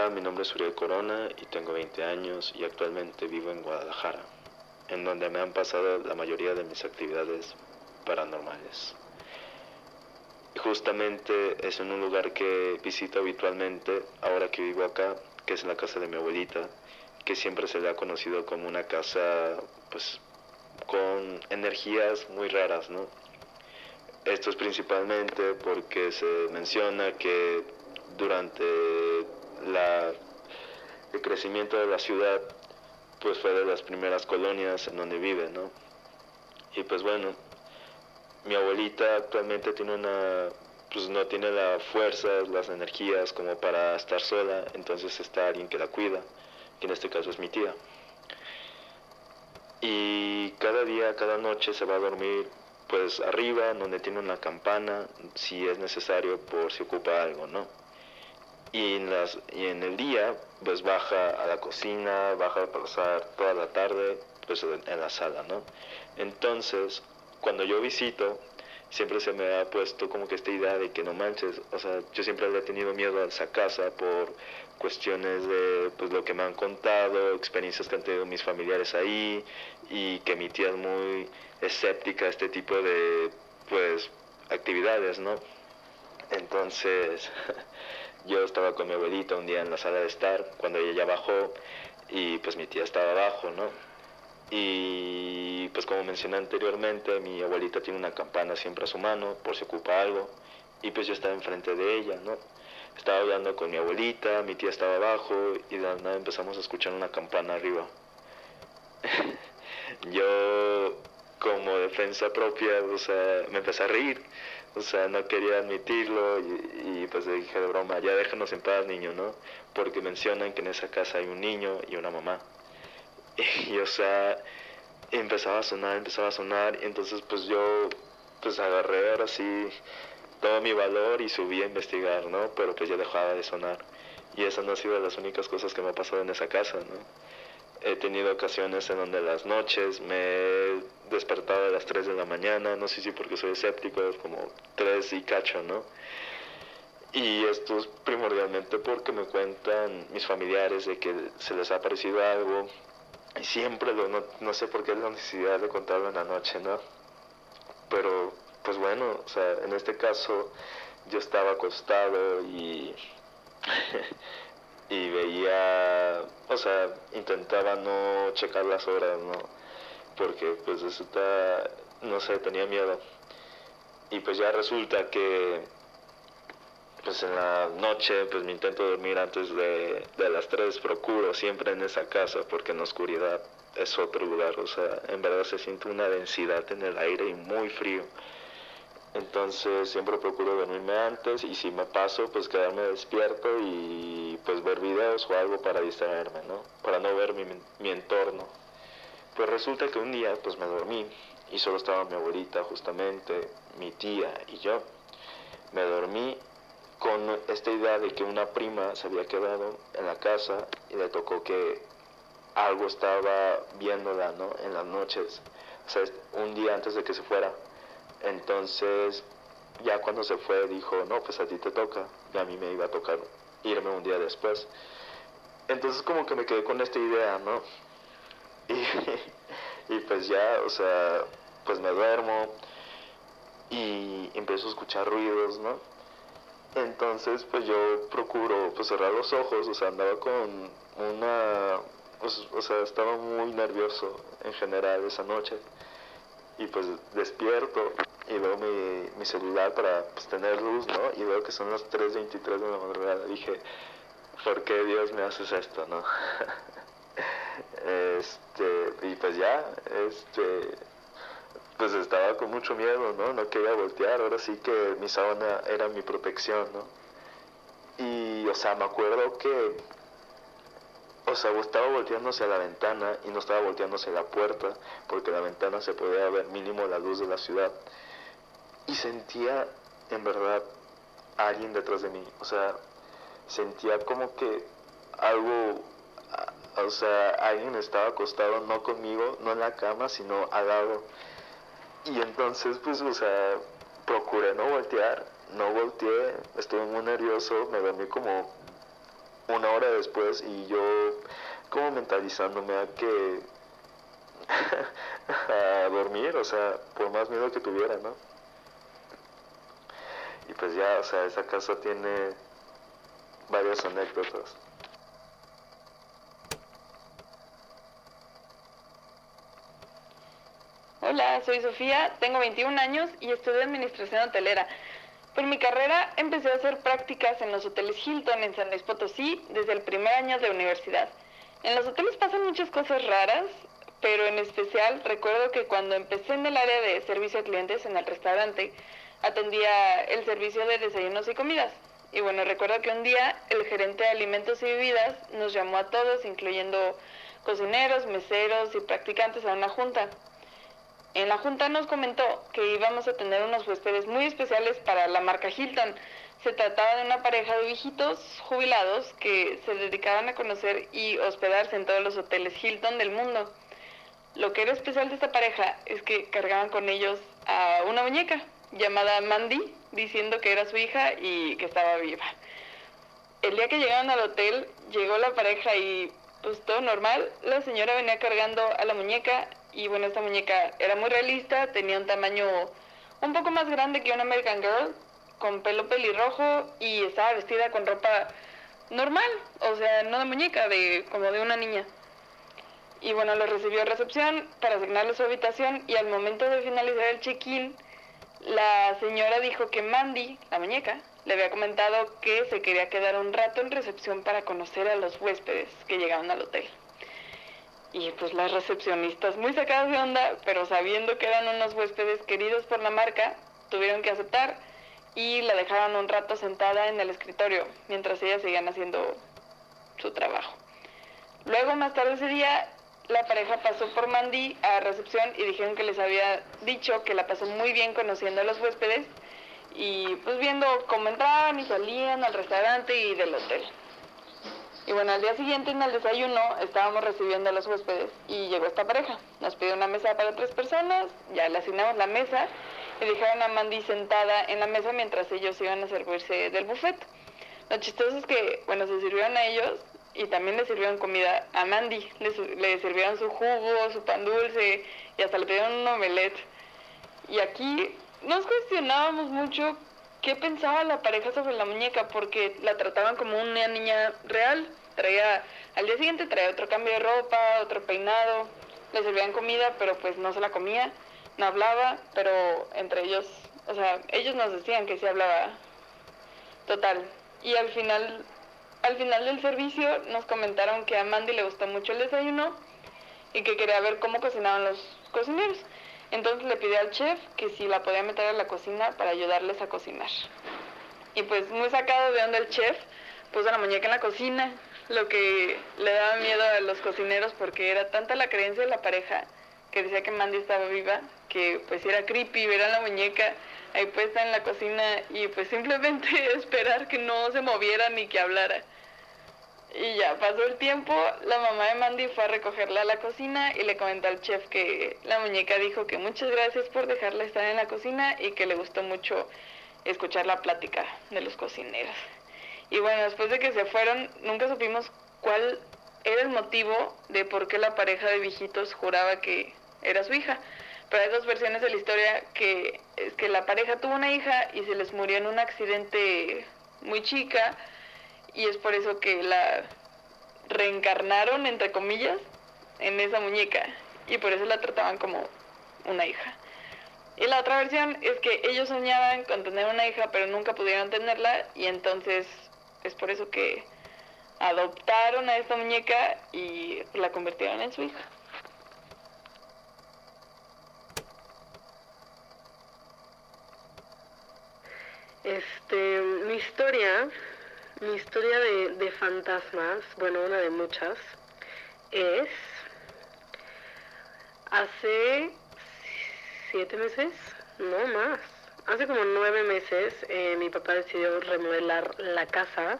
Hola, mi nombre es Uriel Corona y tengo 20 años y actualmente vivo en Guadalajara, en donde me han pasado la mayoría de mis actividades paranormales. Justamente es en un lugar que visito habitualmente ahora que vivo acá, que es la casa de mi abuelita, que siempre se le ha conocido como una casa pues con energías muy raras, ¿no? Esto es principalmente porque se menciona que durante la, el crecimiento de la ciudad pues fue de las primeras colonias en donde vive, ¿no? Y pues bueno, mi abuelita actualmente tiene una, pues no tiene las fuerzas, las energías como para estar sola, entonces está alguien que la cuida, que en este caso es mi tía. Y cada día, cada noche se va a dormir pues arriba, donde tiene una campana, si es necesario por si ocupa algo, ¿no? Y en, las, y en el día, pues baja a la cocina, baja a pasar toda la tarde, pues en la sala, ¿no? Entonces, cuando yo visito, siempre se me ha puesto como que esta idea de que no manches, o sea, yo siempre le he tenido miedo a esa casa por cuestiones de pues lo que me han contado, experiencias que han tenido mis familiares ahí y que mi tía es muy escéptica a este tipo de pues actividades, ¿no? Entonces, Yo estaba con mi abuelita un día en la sala de estar, cuando ella bajó y pues mi tía estaba abajo, ¿no? Y pues como mencioné anteriormente, mi abuelita tiene una campana siempre a su mano por si ocupa algo. Y pues yo estaba enfrente de ella, ¿no? Estaba hablando con mi abuelita, mi tía estaba abajo y de nada empezamos a escuchar una campana arriba. yo como defensa propia, o sea, me empecé a reír. O sea, no quería admitirlo y, pues le dije de broma, ya déjanos en paz, niño, ¿no? Porque mencionan que en esa casa hay un niño y una mamá. Y, o sea, empezaba a sonar, empezaba a sonar, y entonces pues yo pues agarré ahora sí todo mi valor y subí a investigar, ¿no? Pero pues ya dejaba de sonar. Y esa no ha sido las únicas cosas que me ha pasado en esa casa, ¿no? He tenido ocasiones en donde las noches me he despertado a las 3 de la mañana, no sé si porque soy escéptico, es como 3 y cacho, ¿no? Y esto es primordialmente porque me cuentan mis familiares de que se les ha aparecido algo y siempre lo, no, no sé por qué es la necesidad de contarlo en la noche, ¿no? Pero pues bueno, o sea, en este caso yo estaba acostado y y veía, o sea, intentaba no checar las horas, ¿no? Porque pues resulta, no sé, tenía miedo. Y pues ya resulta que pues en la noche pues me intento dormir antes de, de las 3, procuro siempre en esa casa porque en oscuridad es otro lugar, o sea, en verdad se siente una densidad en el aire y muy frío. Entonces siempre procuro dormirme antes y si me paso, pues quedarme despierto y pues ver videos o algo para distraerme, ¿no? Para no ver mi, mi entorno. Pues resulta que un día pues me dormí y solo estaba mi abuelita justamente, mi tía y yo. Me dormí con esta idea de que una prima se había quedado en la casa y le tocó que algo estaba viéndola, ¿no? En las noches, o sea, un día antes de que se fuera. Entonces, ya cuando se fue dijo, no, pues a ti te toca, y a mí me iba a tocar irme un día después. Entonces como que me quedé con esta idea, ¿no? Y, pues ya, o sea, pues me duermo y empiezo a escuchar ruidos, ¿no? Entonces, pues yo procuro pues cerrar los ojos, o sea, andaba con una, pues, o sea, estaba muy nervioso en general esa noche. Y pues despierto y veo mi, mi celular para pues, tener luz, ¿no? Y veo que son las 3.23 de la madrugada. Dije, ¿por qué Dios me haces esto, no? este, y pues ya, este, pues estaba con mucho miedo, ¿no? No quería voltear, ahora sí que mi sábana era mi protección, ¿no? Y, o sea, me acuerdo que, o sea, estaba volteándose a la ventana y no estaba volteándose a la puerta, porque la ventana se podía ver mínimo la luz de la ciudad. Y sentía, en verdad, alguien detrás de mí, o sea, sentía como que algo, o sea, alguien estaba acostado, no conmigo, no en la cama, sino al lado y entonces, pues, o sea, procuré no voltear, no volteé, estuve muy nervioso, me dormí como una hora después y yo como mentalizándome a que a dormir, o sea, por más miedo que tuviera, ¿no? Y pues ya, o sea, esa casa tiene varias anécdotas. Hola, soy Sofía, tengo 21 años y estudio Administración Hotelera. Por mi carrera empecé a hacer prácticas en los hoteles Hilton en San Luis Potosí desde el primer año de universidad. En los hoteles pasan muchas cosas raras, pero en especial recuerdo que cuando empecé en el área de servicio a clientes en el restaurante, atendía el servicio de desayunos y comidas. Y bueno, recuerdo que un día el gerente de alimentos y bebidas nos llamó a todos, incluyendo cocineros, meseros y practicantes a una junta. En la junta nos comentó que íbamos a tener unos huéspedes muy especiales para la marca Hilton. Se trataba de una pareja de viejitos jubilados que se dedicaban a conocer y hospedarse en todos los hoteles Hilton del mundo. Lo que era especial de esta pareja es que cargaban con ellos a una muñeca llamada Mandy, diciendo que era su hija y que estaba viva. El día que llegaron al hotel, llegó la pareja y pues todo normal. La señora venía cargando a la muñeca y bueno, esta muñeca era muy realista, tenía un tamaño un poco más grande que una American Girl con pelo pelirrojo y estaba vestida con ropa normal, o sea, no de muñeca, de como de una niña. Y bueno, lo recibió a recepción para asignarle su habitación y al momento de finalizar el check-in, la señora dijo que Mandy, la muñeca, le había comentado que se quería quedar un rato en recepción para conocer a los huéspedes que llegaban al hotel. Y pues las recepcionistas, muy sacadas de onda, pero sabiendo que eran unos huéspedes queridos por la marca, tuvieron que aceptar y la dejaron un rato sentada en el escritorio mientras ellas seguían haciendo su trabajo. Luego, más tarde ese día, la pareja pasó por Mandy a recepción y dijeron que les había dicho que la pasó muy bien conociendo a los huéspedes y pues viendo cómo entraban y salían al restaurante y del hotel. Y bueno, al día siguiente en el desayuno estábamos recibiendo a los huéspedes y llegó esta pareja. Nos pidió una mesa para tres personas, ya le asignamos la mesa y dejaron a Mandy sentada en la mesa mientras ellos iban a servirse del buffet. Lo chistoso es que, bueno, se sirvieron a ellos y también le sirvieron comida a Mandy. Le, le sirvieron su jugo, su pan dulce y hasta le pidieron un omelette. Y aquí nos cuestionábamos mucho qué pensaba la pareja sobre la muñeca porque la trataban como una niña real. Traía, al día siguiente traía otro cambio de ropa, otro peinado, le servían comida, pero pues no se la comía, no hablaba, pero entre ellos, o sea, ellos nos decían que sí hablaba total. Y al final, al final del servicio nos comentaron que a Mandy le gustó mucho el desayuno y que quería ver cómo cocinaban los cocineros. Entonces le pidió al chef que si la podía meter a la cocina para ayudarles a cocinar. Y pues muy sacado de onda el chef puso la muñeca en la cocina, lo que le daba miedo a los cocineros porque era tanta la creencia de la pareja que decía que Mandy estaba viva, que pues era creepy ver a la muñeca ahí puesta en la cocina y pues simplemente esperar que no se moviera ni que hablara. Y ya pasó el tiempo, la mamá de Mandy fue a recogerla a la cocina y le comentó al chef que la muñeca dijo que muchas gracias por dejarla estar en la cocina y que le gustó mucho escuchar la plática de los cocineros. Y bueno, después de que se fueron, nunca supimos cuál era el motivo de por qué la pareja de viejitos juraba que era su hija. Pero hay dos versiones de la historia que es que la pareja tuvo una hija y se les murió en un accidente muy chica y es por eso que la reencarnaron, entre comillas, en esa muñeca y por eso la trataban como una hija. Y la otra versión es que ellos soñaban con tener una hija pero nunca pudieron tenerla y entonces es por eso que adoptaron a esta muñeca y la convirtieron en su hija. Este, mi historia mi historia de, fantasmas, bueno, una de muchas, es hace siete meses, no más, hace como nueve meses eh, mi papá decidió remodelar la casa,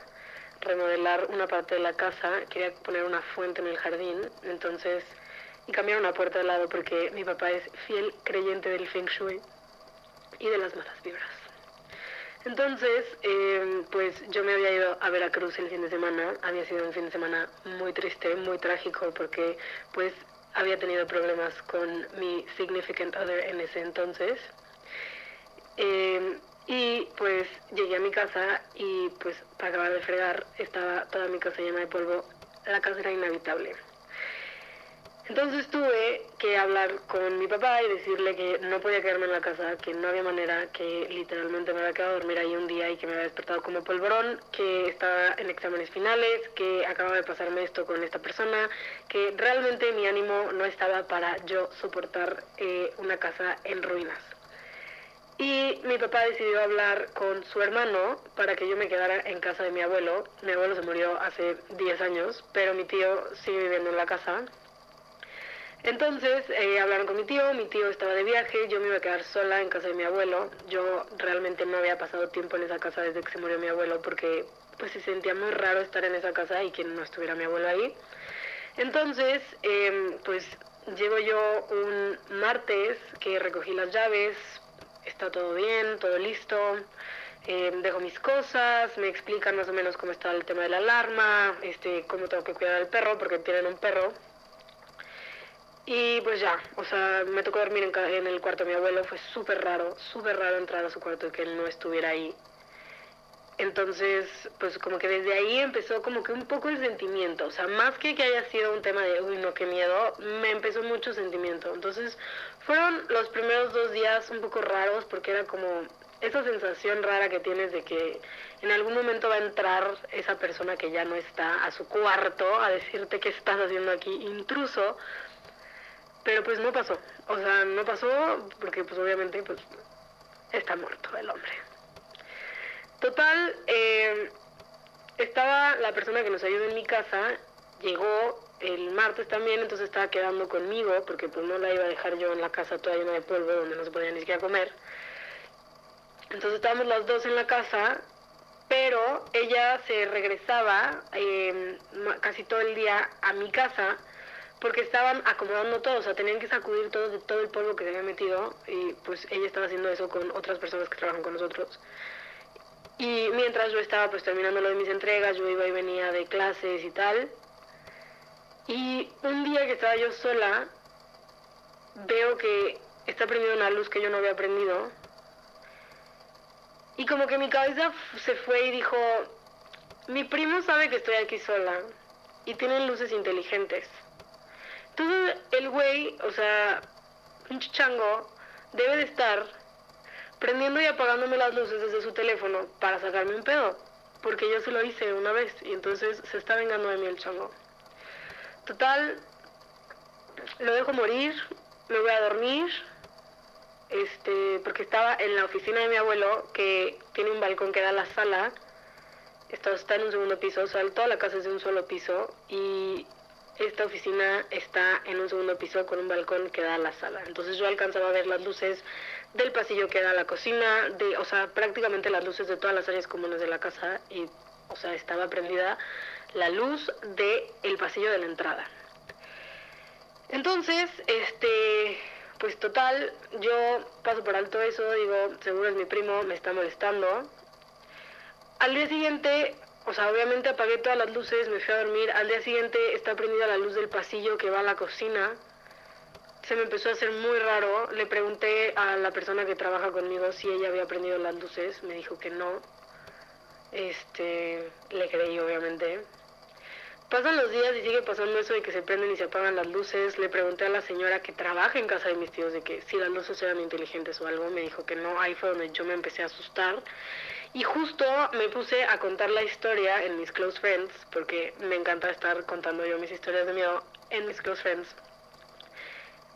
remodelar una parte de la casa, quería poner una fuente en el jardín, entonces, y cambiar una puerta de lado porque mi papá es fiel creyente del feng shui y de las malas vibras. Entonces, em, pues yo me había ido a Veracruz el fin de semana, había sido un fin de semana muy triste, muy trágico, porque pues había tenido problemas con mi significant other en ese entonces. Em, y pues llegué a mi casa y pues para acabar de fregar estaba toda mi casa llena de polvo. La casa era inhabitable. Entonces tuve que hablar con mi papá y decirle que no podía quedarme en la casa, que no había manera, que literalmente me había quedado a dormir ahí un día y que me había despertado como polvorón, que estaba en exámenes finales, que acababa de pasarme esto con esta persona, que realmente mi ánimo no estaba para yo soportar eh, una casa en ruinas. Y mi papá decidió hablar con su hermano para que yo me quedara en casa de mi abuelo. Mi abuelo se murió hace 10 años, pero mi tío sigue viviendo en la casa entonces eh, hablaron con mi tío, mi tío estaba de viaje, yo me iba a quedar sola en casa de mi abuelo. Yo realmente no había pasado tiempo en esa casa desde que se murió mi abuelo porque pues se sentía muy raro estar en esa casa y que no estuviera mi abuelo ahí. Entonces, em, pues llego yo un martes que recogí las llaves, está todo bien, todo listo. Em, dejo mis cosas, me explican más o menos cómo está el tema de la alarma, este, cómo tengo que cuidar al perro, porque tienen un perro, y pues ya, o sea, me tocó dormir en, en el cuarto de mi abuelo, fue súper raro, súper raro entrar a su cuarto y que él no estuviera ahí. Entonces, pues como que desde ahí empezó como que un poco el sentimiento, o sea, más que que haya sido un tema de, uy, no, qué miedo, me empezó mucho sentimiento. Entonces, fueron los primeros dos días un poco raros porque era como esa sensación rara que tienes de que en algún momento va a entrar esa persona que ya no está a su cuarto a decirte qué estás haciendo aquí, intruso. Pero pues no pasó. O sea, no pasó porque pues obviamente pues está muerto el hombre. Total, eh, estaba la persona que nos ayudó en mi casa, llegó el martes también, entonces estaba quedando conmigo, porque pues no la iba a dejar yo en la casa toda llena de polvo donde no se podía ni siquiera comer. Entonces estábamos las dos en la casa, pero ella se regresaba eh, casi todo el día a mi casa porque estaban acomodando todo, o sea, tenían que sacudir todo, todo el polvo que se había metido y pues ella estaba haciendo eso con otras personas que trabajan con nosotros. Y mientras yo estaba pues terminando lo de mis entregas, yo iba y venía de clases y tal. Y un día que estaba yo sola, veo que está prendida una luz que yo no había prendido. Y como que mi cabeza se fue y dijo, mi primo sabe que estoy aquí sola y tienen luces inteligentes. Entonces el güey, o sea, un chichango, debe de estar prendiendo y apagándome las luces desde su teléfono para sacarme un pedo, porque yo se lo hice una vez y entonces se está vengando de mí el chango. Total, lo dejo morir, me voy a dormir, este, porque estaba en la oficina de mi abuelo, que tiene un balcón que da a la sala, está, está en un segundo piso, o sea, toda la casa es de un solo piso, y esta oficina está en un segundo piso con un balcón que da a la sala. Entonces yo alcanzaba a ver las luces del pasillo que da la cocina, de, o sea, prácticamente las luces de todas las áreas comunes de la casa y, o sea, estaba prendida la luz del el pasillo de la entrada. Entonces, este, pues total, yo paso por alto eso, digo, seguro es mi primo, me está molestando. Al día siguiente o sea, obviamente apagué todas las luces, me fui a dormir. Al día siguiente está prendida la luz del pasillo que va a la cocina. Se me empezó a hacer muy raro. Le pregunté a la persona que trabaja conmigo si ella había prendido las luces. Me dijo que no. Este, le creí obviamente. Pasan los días y sigue pasando eso de que se prenden y se apagan las luces. Le pregunté a la señora que trabaja en casa de mis tíos de que si las luces eran inteligentes o algo. Me dijo que no. Ahí fue donde yo me empecé a asustar. Y justo me puse a contar la historia en mis close friends, porque me encanta estar contando yo mis historias de miedo en mis close friends.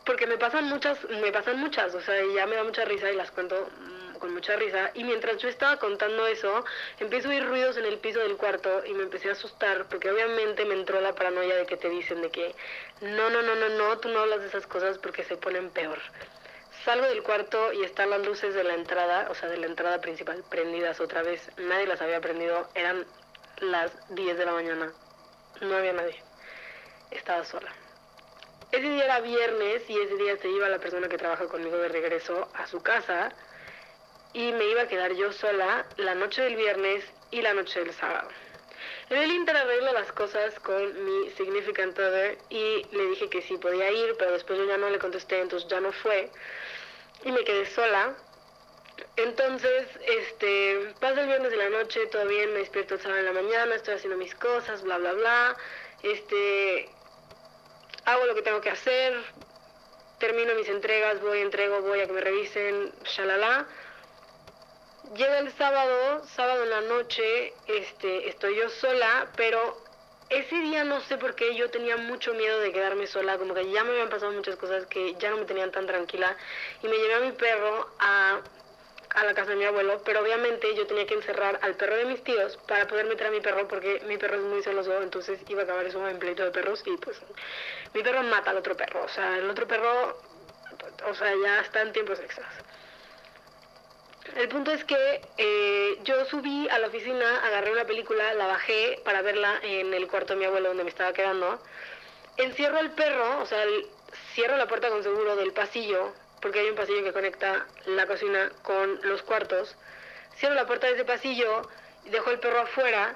Porque me pasan muchas, me pasan muchas, o sea, ya me da mucha risa y las cuento mm, con mucha risa. Y mientras yo estaba contando eso, empiezo a oír ruidos en el piso del cuarto y me empecé a asustar, porque obviamente me entró la paranoia de que te dicen de que no, no, no, no, no, tú no hablas de esas cosas porque se ponen peor. Salgo del cuarto y están las luces de la entrada, o sea, de la entrada principal, prendidas otra vez. Nadie las había prendido, eran las 10 de la mañana. No había nadie. Estaba sola. Ese día era viernes y ese día se iba la persona que trabaja conmigo de regreso a su casa y me iba a quedar yo sola la noche del viernes y la noche del sábado. En el Inter arreglo las cosas con mi significant other y le dije que sí podía ir, pero después yo ya no le contesté, entonces ya no fue y me quedé sola. Entonces, este, pasa el viernes de la noche, todo bien, me despierto el sábado en la mañana, estoy haciendo mis cosas, bla, bla, bla. Este, hago lo que tengo que hacer, termino mis entregas, voy, entrego, voy a que me revisen, shalala. Llega el sábado, sábado en la noche, este, estoy yo sola, pero ese día no sé por qué yo tenía mucho miedo de quedarme sola, como que ya me habían pasado muchas cosas que ya no me tenían tan tranquila y me llevé a mi perro a, a la casa de mi abuelo, pero obviamente yo tenía que encerrar al perro de mis tíos para poder meter a mi perro porque mi perro es muy celoso, entonces iba a acabar eso en pleito de perros y pues mi perro mata al otro perro, o sea, el otro perro, o sea, ya está en tiempos extras. El punto es que eh, yo subí a la oficina, agarré una película, la bajé para verla en el cuarto de mi abuelo donde me estaba quedando. Encierro al perro, o sea, cierro la puerta con seguro del pasillo, porque hay un pasillo que conecta la cocina con los cuartos. Cierro la puerta de ese pasillo, dejo el perro afuera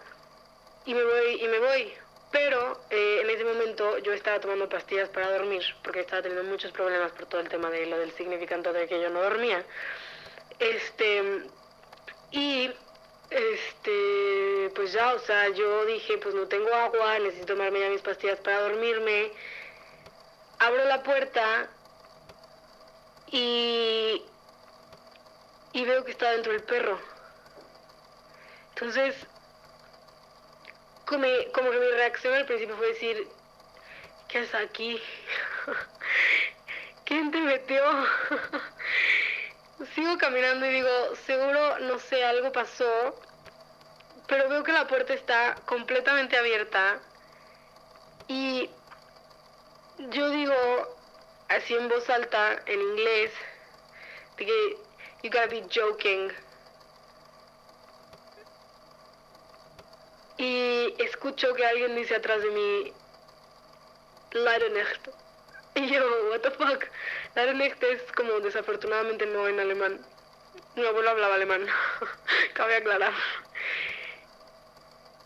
y me voy y me voy. Pero eh, en ese momento yo estaba tomando pastillas para dormir, porque estaba teniendo muchos problemas por todo el tema de lo del significante de que yo no dormía. Este, y este, pues ya, o sea, yo dije, pues no tengo agua, necesito tomarme ya mis pastillas para dormirme. Abro la puerta y, y veo que está dentro el perro. Entonces, como, como que mi reacción al principio fue decir, ¿qué haces aquí? ¿Quién te metió? Sigo caminando y digo, seguro, no sé, algo pasó, pero veo que la puerta está completamente abierta y yo digo así en voz alta, en inglés, de que you gotta be joking. Escucho que alguien dice atrás de mí, Leidenecht. Y yo, what the fuck. Leidenecht es como desafortunadamente no en alemán. Mi abuelo hablaba alemán, cabe aclarar.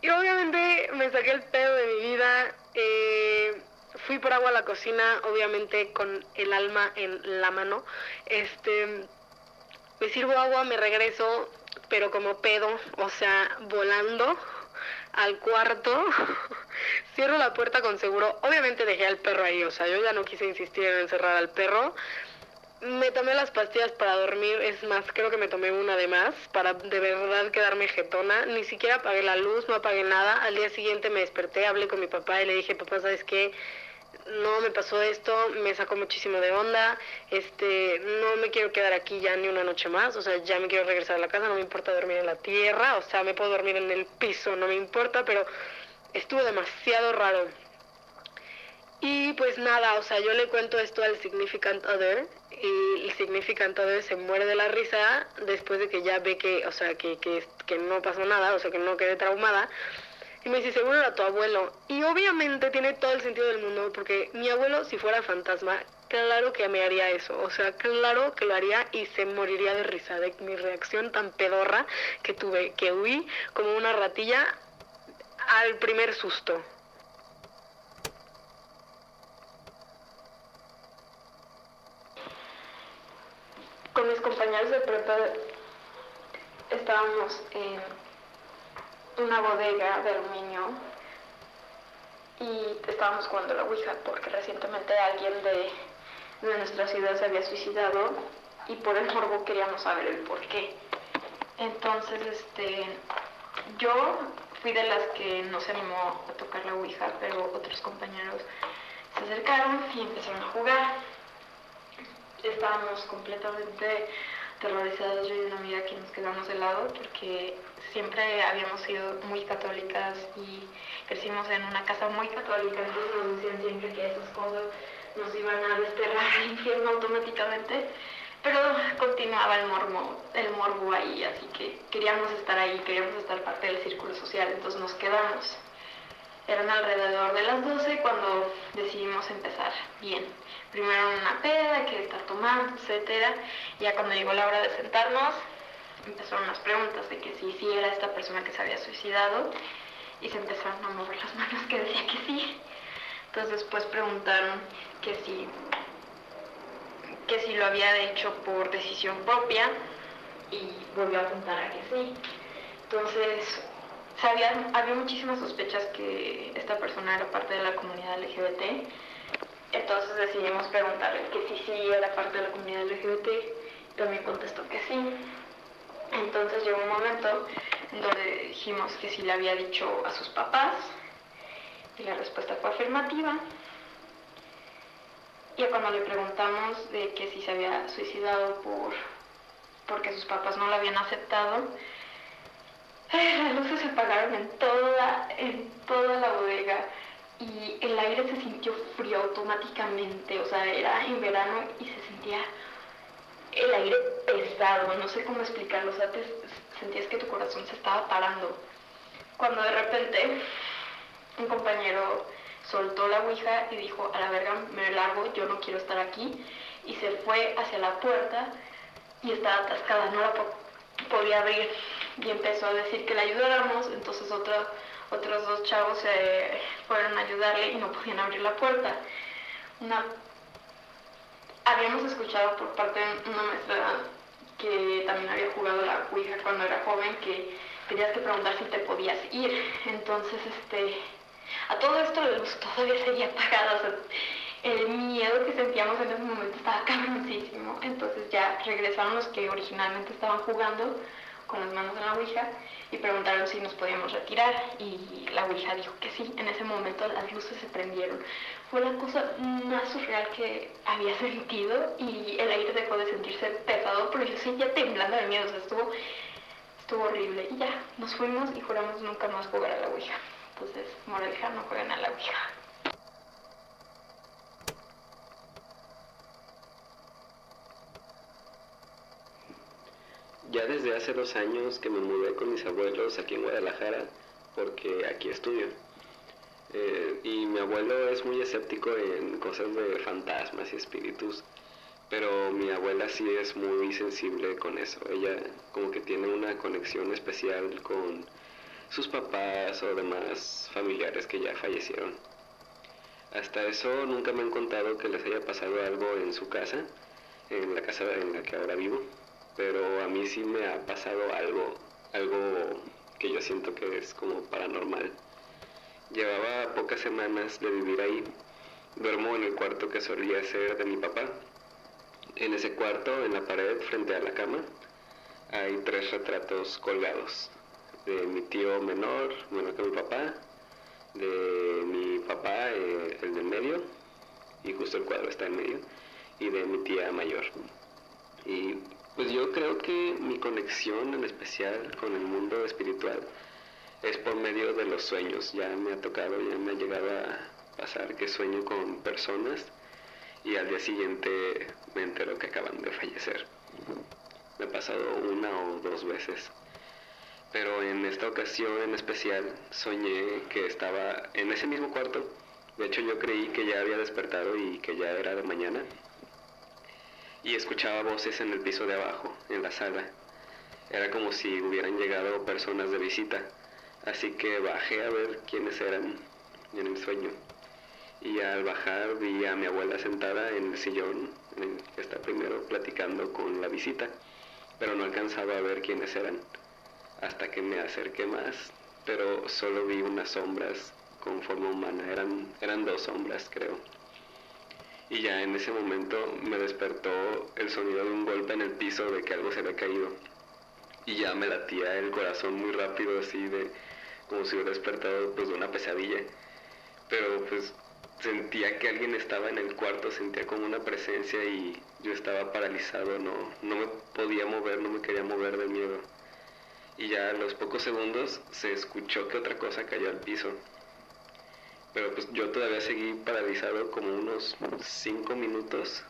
Y obviamente me saqué el pedo de mi vida. Eh, fui por agua a la cocina, obviamente con el alma en la mano. Este, me sirvo agua, me regreso, pero como pedo, o sea, volando al cuarto. Cierro la puerta con seguro. Obviamente dejé al perro ahí, o sea, yo ya no quise insistir en encerrar al perro. Me tomé las pastillas para dormir, es más, creo que me tomé una de más para de verdad quedarme jetona. Ni siquiera apagué la luz, no apagué nada. Al día siguiente me desperté, hablé con mi papá y le dije, papá, ¿sabes qué? No me pasó esto, me sacó muchísimo de onda, este, no me quiero quedar aquí ya ni una noche más, o sea, ya me quiero regresar a la casa, no me importa dormir en la tierra, o sea, me puedo dormir en el piso, no me importa, pero estuvo demasiado raro. Y pues nada, o sea, yo le cuento esto al significant other y el significant other se muere de la risa después de que ya ve que, o sea, que, que, que no pasó nada, o sea, que no quedé traumada. Y me dice, seguro era tu abuelo. Y obviamente tiene todo el sentido del mundo, porque mi abuelo, si fuera fantasma, claro que me haría eso. O sea, claro que lo haría y se moriría de risa de mi reacción tan pedorra que tuve, que huí como una ratilla al primer susto. Con mis compañeros de prepa estábamos en una bodega de aluminio y estábamos jugando la Ouija porque recientemente alguien de, de nuestra ciudad se había suicidado y por el morbo queríamos saber el por qué. Entonces, este, yo fui de las que no se animó a tocar la Ouija, pero otros compañeros se acercaron y empezaron a jugar. Estábamos completamente aterrorizados, yo y una amiga que nos quedamos de lado porque siempre habíamos sido muy católicas y crecimos en una casa muy católica, entonces nos decían siempre que esas cosas nos iban a desterrar al infierno automáticamente, pero continuaba el morbo, el morbo ahí, así que queríamos estar ahí, queríamos estar parte del círculo social, entonces nos quedamos. Eran alrededor de las 12 cuando decidimos empezar bien. Primero una peda, que estar tomando, etcétera. Ya cuando llegó la hora de sentarnos, empezaron las preguntas de que si sí era esta persona que se había suicidado y se empezaron a mover las manos que decía que sí. Entonces después preguntaron que si, que si lo había hecho por decisión propia y volvió a apuntar a que sí. Entonces había muchísimas sospechas que esta persona era parte de la comunidad LGBT. Entonces decidimos preguntarle que si sí era parte de la comunidad LGBT. También contestó que sí. Entonces llegó un momento en donde dijimos que si le había dicho a sus papás y la respuesta fue afirmativa. Y cuando le preguntamos de que si se había suicidado por porque sus papás no lo habían aceptado, las luces se apagaron en toda, en toda la bodega y el aire se sintió frío automáticamente, o sea, era en verano y se sentía el aire pesado, no sé cómo explicarlo, o sea, sentías que tu corazón se estaba parando. Cuando de repente un compañero soltó la ouija y dijo, a la verga, me largo, yo no quiero estar aquí, y se fue hacia la puerta y estaba atascada, no la podía abrir y empezó a decir que le ayudáramos, entonces otros dos chavos fueron a ayudarle y no podían abrir la puerta. Habíamos escuchado por parte de una maestra que también había jugado la Ouija cuando era joven, que tenías que preguntar si te podías ir. Entonces, este, a todo esto la luz todavía seguía apagada. El miedo que sentíamos en ese momento estaba cabroncísimo. Entonces ya regresaron los que originalmente estaban jugando con las manos en la Ouija y preguntaron si nos podíamos retirar y la Ouija dijo que sí. En ese momento las luces se prendieron. Fue la cosa más surreal que había sentido y el aire dejó de sentirse pesado, pero yo seguía temblando de miedo. O sea, estuvo, estuvo horrible. Y ya, nos fuimos y juramos nunca más jugar a la Ouija. Entonces, moraleja, no jueguen a la Ouija. Ya desde hace dos años que me mudé con mis abuelos aquí en Guadalajara, porque aquí estudio. Eh, y mi abuelo es muy escéptico en cosas de fantasmas y espíritus, pero mi abuela sí es muy sensible con eso. Ella como que tiene una conexión especial con sus papás o demás familiares que ya fallecieron. Hasta eso nunca me han contado que les haya pasado algo en su casa, en la casa en la que ahora vivo, pero a mí sí me ha pasado algo, algo que yo siento que es como paranormal. Llevaba pocas semanas de vivir ahí. Duermo en el cuarto que solía ser de mi papá. En ese cuarto, en la pared frente a la cama, hay tres retratos colgados de mi tío menor, menor que mi papá, de mi papá, eh, el del medio, y justo el cuadro está en medio, y de mi tía mayor. Y pues yo creo que mi conexión en especial con el mundo espiritual es por medio de los sueños. Ya me ha tocado, ya me ha llegado a pasar que sueño con personas y al día siguiente me entero que acaban de fallecer. Me ha pasado una o dos veces pero en esta ocasión en especial soñé que estaba en ese mismo cuarto. De hecho yo creí que ya había despertado y que ya era de mañana. Y escuchaba voces en el piso de abajo, en la sala. Era como si hubieran llegado personas de visita. Así que bajé a ver quiénes eran en el sueño. Y al bajar vi a mi abuela sentada en el sillón, que está primero platicando con la visita, pero no alcanzaba a ver quiénes eran hasta que me acerqué más, pero solo vi unas sombras con forma humana, eran, eran dos sombras creo. Y ya en ese momento me despertó el sonido de un golpe en el piso de que algo se había caído. Y ya me latía el corazón muy rápido, así de como si hubiera despertado pues, de una pesadilla. Pero pues sentía que alguien estaba en el cuarto, sentía como una presencia y yo estaba paralizado, no, no me podía mover, no me quería mover de miedo y ya a los pocos segundos se escuchó que otra cosa cayó al piso. Pero pues yo todavía seguí paralizado como unos 5 minutos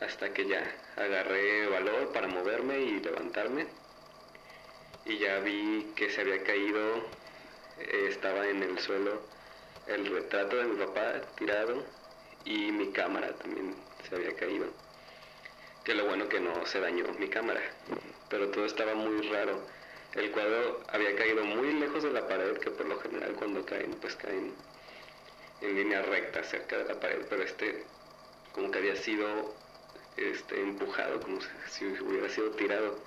hasta que ya agarré valor para moverme y levantarme. Y ya vi que se había caído, eh, estaba en el suelo el retrato de mi papá tirado y mi cámara también se había caído. Que lo bueno que no se dañó mi cámara, pero todo estaba muy raro el cuadro había caído muy lejos de la pared, que por lo general cuando caen, pues caen en línea recta cerca de la pared, pero este como que había sido este, empujado, como si hubiera sido tirado.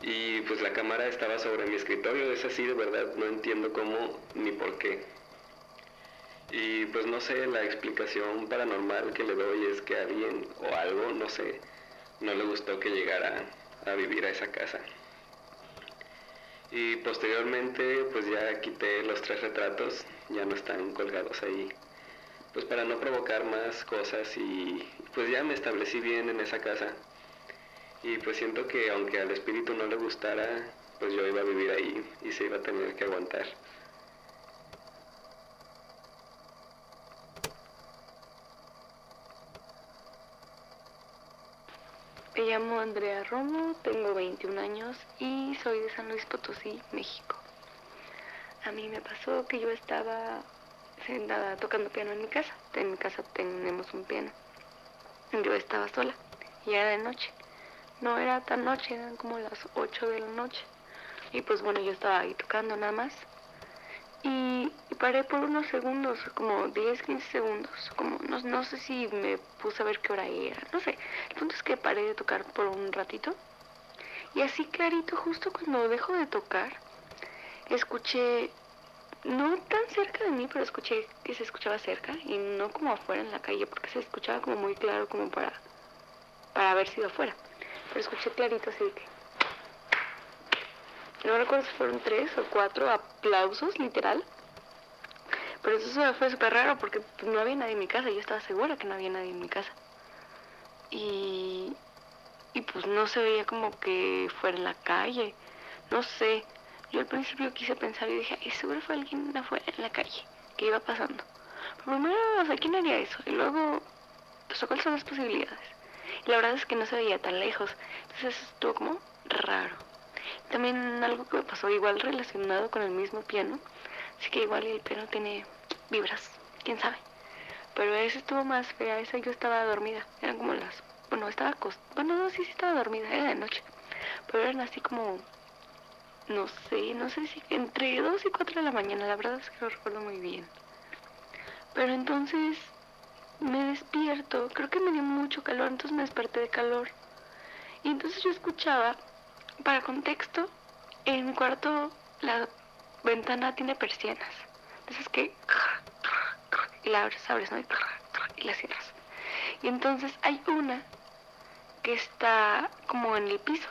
Y pues la cámara estaba sobre mi escritorio, es así de verdad, no entiendo cómo ni por qué. Y pues no sé, la explicación paranormal que le doy es que alguien o algo, no sé, no le gustó que llegara a vivir a esa casa. Y posteriormente pues ya quité los tres retratos, ya no están colgados ahí. Pues para no provocar más cosas y pues ya me establecí bien en esa casa. Y pues siento que aunque al espíritu no le gustara, pues yo iba a vivir ahí y se iba a tener que aguantar. Me llamo Andrea Romo, tengo 21 años y soy de San Luis Potosí, México. A mí me pasó que yo estaba sentada tocando piano en mi casa. En mi casa tenemos un piano. Yo estaba sola y era de noche. No era tan noche, eran como las 8 de la noche. Y pues bueno, yo estaba ahí tocando nada más. Y, paré por unos segundos, como 10, 15 segundos, como no, no sé si me puse a ver qué hora era, no sé. El punto es que paré de tocar por un ratito Y así clarito, justo cuando dejo de tocar, escuché, no tan cerca de mí, pero escuché que se escuchaba cerca y no como afuera en la calle, porque se escuchaba como muy claro como para, para haber sido afuera. Pero escuché clarito así que... No recuerdo si fueron tres o cuatro aplausos, literal. Pero eso fue súper raro porque no había nadie en mi casa. Yo estaba segura que no había nadie en mi casa. Y, y pues no se veía como que fuera en la calle. No sé. Yo al principio quise pensar y dije, ay, seguro fue alguien afuera en la calle que iba pasando. Pero primero, o sea, ¿quién haría eso? Y luego, pues, ¿cuáles son las posibilidades? Y la verdad es que no se veía tan lejos. Entonces estuvo como raro. También algo que me pasó igual relacionado con el mismo piano. Así que igual el piano tiene vibras, quién sabe. Pero ese estuvo más fea, esa yo estaba dormida. Eran como las... Bueno, estaba acostada. Bueno, no, sí, sí estaba dormida, era de noche. Pero eran así como... No sé, no sé si entre 2 y 4 de la mañana, la verdad es que lo recuerdo muy bien. Pero entonces me despierto, creo que me dio mucho calor, entonces me desperté de calor. Y entonces yo escuchaba, para contexto, en mi cuarto la ventana tiene persianas. Entonces que... Y la abres, abres, ¿no? Y la cierras. Y entonces hay una que está como en el piso.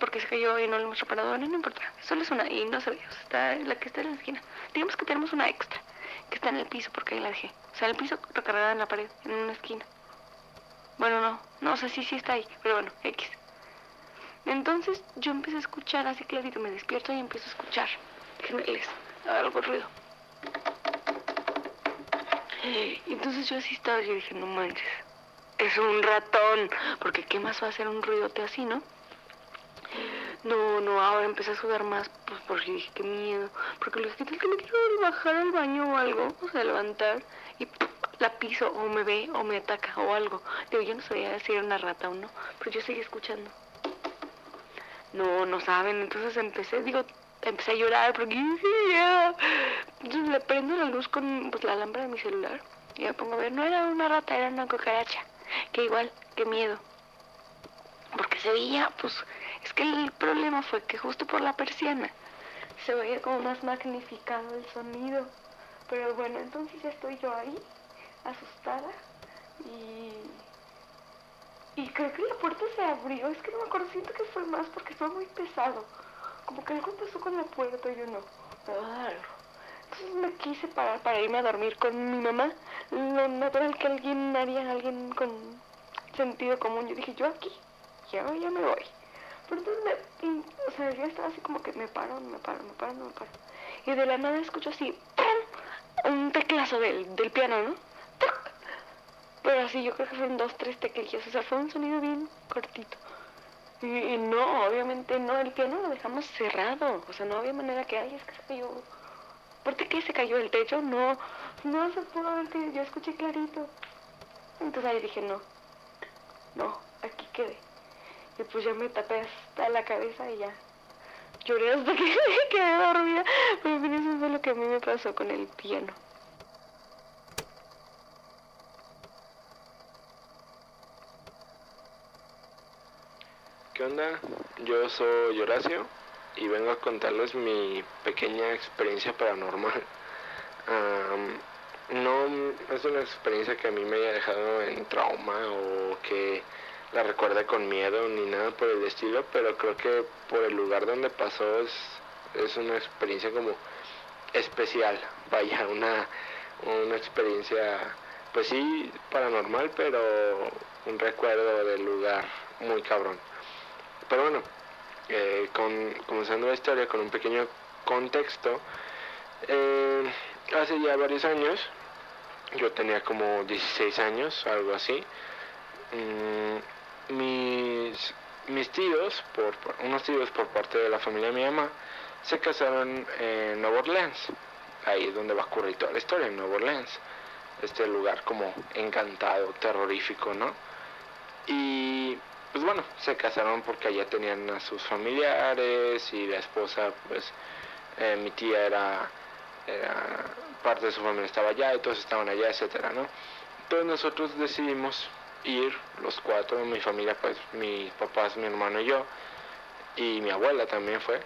Porque se cayó y no lo hemos reparado. No, no importa. Solo es una y no se ve. Está la que está en la esquina. Digamos que tenemos una extra que está en el piso porque ahí la dejé. O sea, el piso recargada en la pared, en una esquina. Bueno, no. No, o sea, sí, sí está ahí. Pero bueno, X. Entonces yo empiezo a escuchar así clarito. Me despierto y empiezo a escuchar. Gemeles. Algo ruido. Y entonces yo así estaba, yo dije, no manches, es un ratón, porque ¿qué más va a hacer un ruidote así, no? No, no, ahora empecé a sudar más, pues porque dije, qué miedo, porque le dije, ¿qué tal que me quiero bajar al baño o algo? O sea, levantar y la piso o me ve o me ataca o algo. Digo, yo no sabía si era una rata o no, pero yo seguí escuchando. No, no saben, entonces empecé, digo, empecé a llorar porque. Entonces le prendo la luz con pues, la lámpara de mi celular y me pongo a ver, no era una rata, era una cucaracha. Que igual, qué miedo. Porque se veía, pues, es que el problema fue que justo por la persiana se veía como más magnificado el sonido. Pero bueno, entonces ya estoy yo ahí, asustada, y... Y creo que la puerta se abrió, es que no me acuerdo, siento que fue más porque fue muy pesado. Como que algo pasó con la puerta y yo no. Entonces me quise parar para irme a dormir con mi mamá. Lo natural que alguien haría, alguien con sentido común. Yo dije, yo aquí, ya, ya me voy. Pero entonces me, o sea, yo estaba así como que me paro, me paro, me paro, me paro. Y de la nada escucho así, ¡pum! un teclazo del, del piano, ¿no? ¡Tuc! Pero así yo creo que fueron dos, tres teclillas. O sea, fue un sonido bien cortito. Y, y no, obviamente no, el piano lo dejamos cerrado. O sea, no había manera que, ay, es que se cayó. ¿Por qué se cayó el techo? No, no se pudo que yo escuché clarito. Entonces ahí dije, no, no, aquí quedé. Y pues ya me tapé hasta la cabeza y ya. Lloré hasta que quedé dormida. Pero eso fue lo que a mí me pasó con el piano. ¿Qué onda? Yo soy Horacio y vengo a contarles mi pequeña experiencia paranormal. Am, no es una experiencia que a mí me haya dejado en trauma o que la recuerde con miedo ni nada por el estilo, pero creo que por el lugar donde pasó es, es una experiencia como especial, vaya, una, una experiencia, pues sí, paranormal, pero un recuerdo del lugar muy cabrón. Pero bueno, eh, con, comenzando la historia con un pequeño contexto, eh, hace ya varios años, yo tenía como 16 años, algo así, mm, mis, mis tíos, por, unos tíos por parte de la familia de mi mamá, se casaron en Nueva Orleans, ahí es donde va a ocurrir toda la historia, en Nueva Orleans, este lugar como encantado, terrorífico, ¿no? Y pues bueno, se casaron porque allá tenían a sus familiares y la esposa, pues eh, mi tía era, era parte de su familia estaba allá y todos estaban allá, etcétera, ¿no? Entonces nosotros decidimos ir los cuatro, mi familia, pues mis papás, mi hermano y yo, y mi abuela también fue.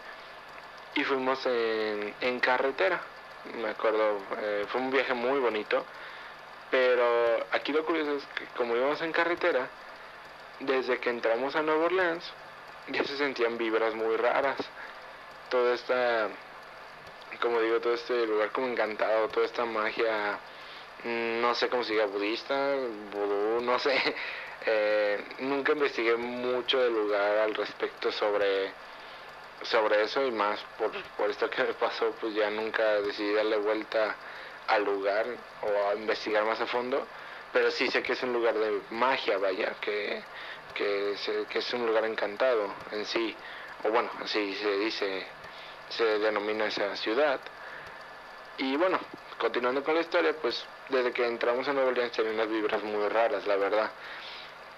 Y fuimos en, en carretera, me acuerdo, eh, fue un viaje muy bonito. Pero aquí lo curioso es que como íbamos en carretera, desde que entramos a Nueva Orleans, ya se sentían vibras muy raras. Toda esta, como digo, todo este lugar como encantado, toda esta magia, mm, no sé cómo se diga, budista, vudú, no sé. Eh, nunca investigué mucho del lugar al respecto sobre, sobre eso y más por, por esto que me pasó, pues ya nunca decidí darle vuelta al lugar o a investigar más a fondo. Pero sí sé que es un lugar de magia, vaya, que, que, se- que es un lugar encantado en sí, o bueno, así se dice, se denomina esa ciudad. Y bueno, continuando con la historia, pues desde que entramos a Nueva Orleans tenía unas vibras muy raras, la verdad.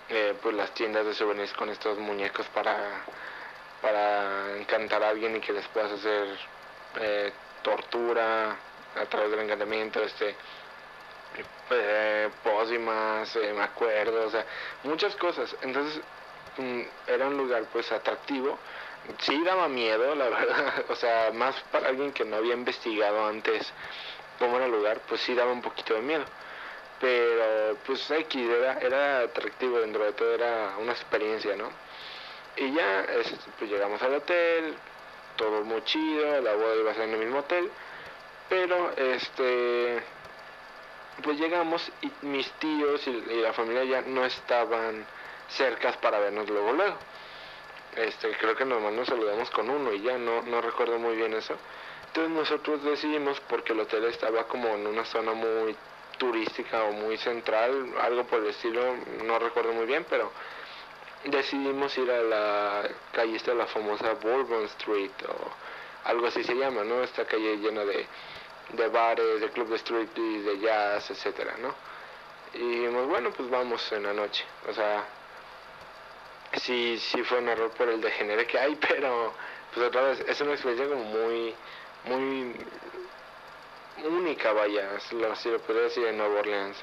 Eh, pues las tiendas de souvenirs con estos muñecos para, para encantar a alguien y que les puedas hacer eh, tortura a través del encantamiento, este eh, pócimas, eh, me acuerdo, o sea, muchas cosas. Entonces, mm, era un lugar pues atractivo. Sí daba miedo, la verdad, o sea, más para alguien que no había investigado antes cómo era el lugar, pues sí daba un poquito de miedo. Pero pues X era, era atractivo dentro de todo, era una experiencia, ¿no? Y ya es- pues llegamos al hotel, todo muy chido, la boda iba a ser en el mismo hotel, pero este pues llegamos y mis tíos y, la familia ya no estaban cercas para vernos luego luego. Este, creo que nomás nos saludamos con uno y ya no, no recuerdo muy bien eso. Entonces nosotros decidimos, porque el hotel estaba como en una zona muy turística o muy central, algo por el estilo, no recuerdo muy bien, pero decidimos ir a la calle esta, la famosa Bourbon Street o algo así se llama, ¿no? Esta calle llena de, de bares, de club de street y de jazz, etcétera, ¿no? Y dijimos, bueno, pues vamos en la noche. O sea, sí, sí fue un error por el degenere que hay, pero pues otra vez, es una experiencia como muy, muy única, vaya, si lo, si lo podría decir en Nueva Orleans.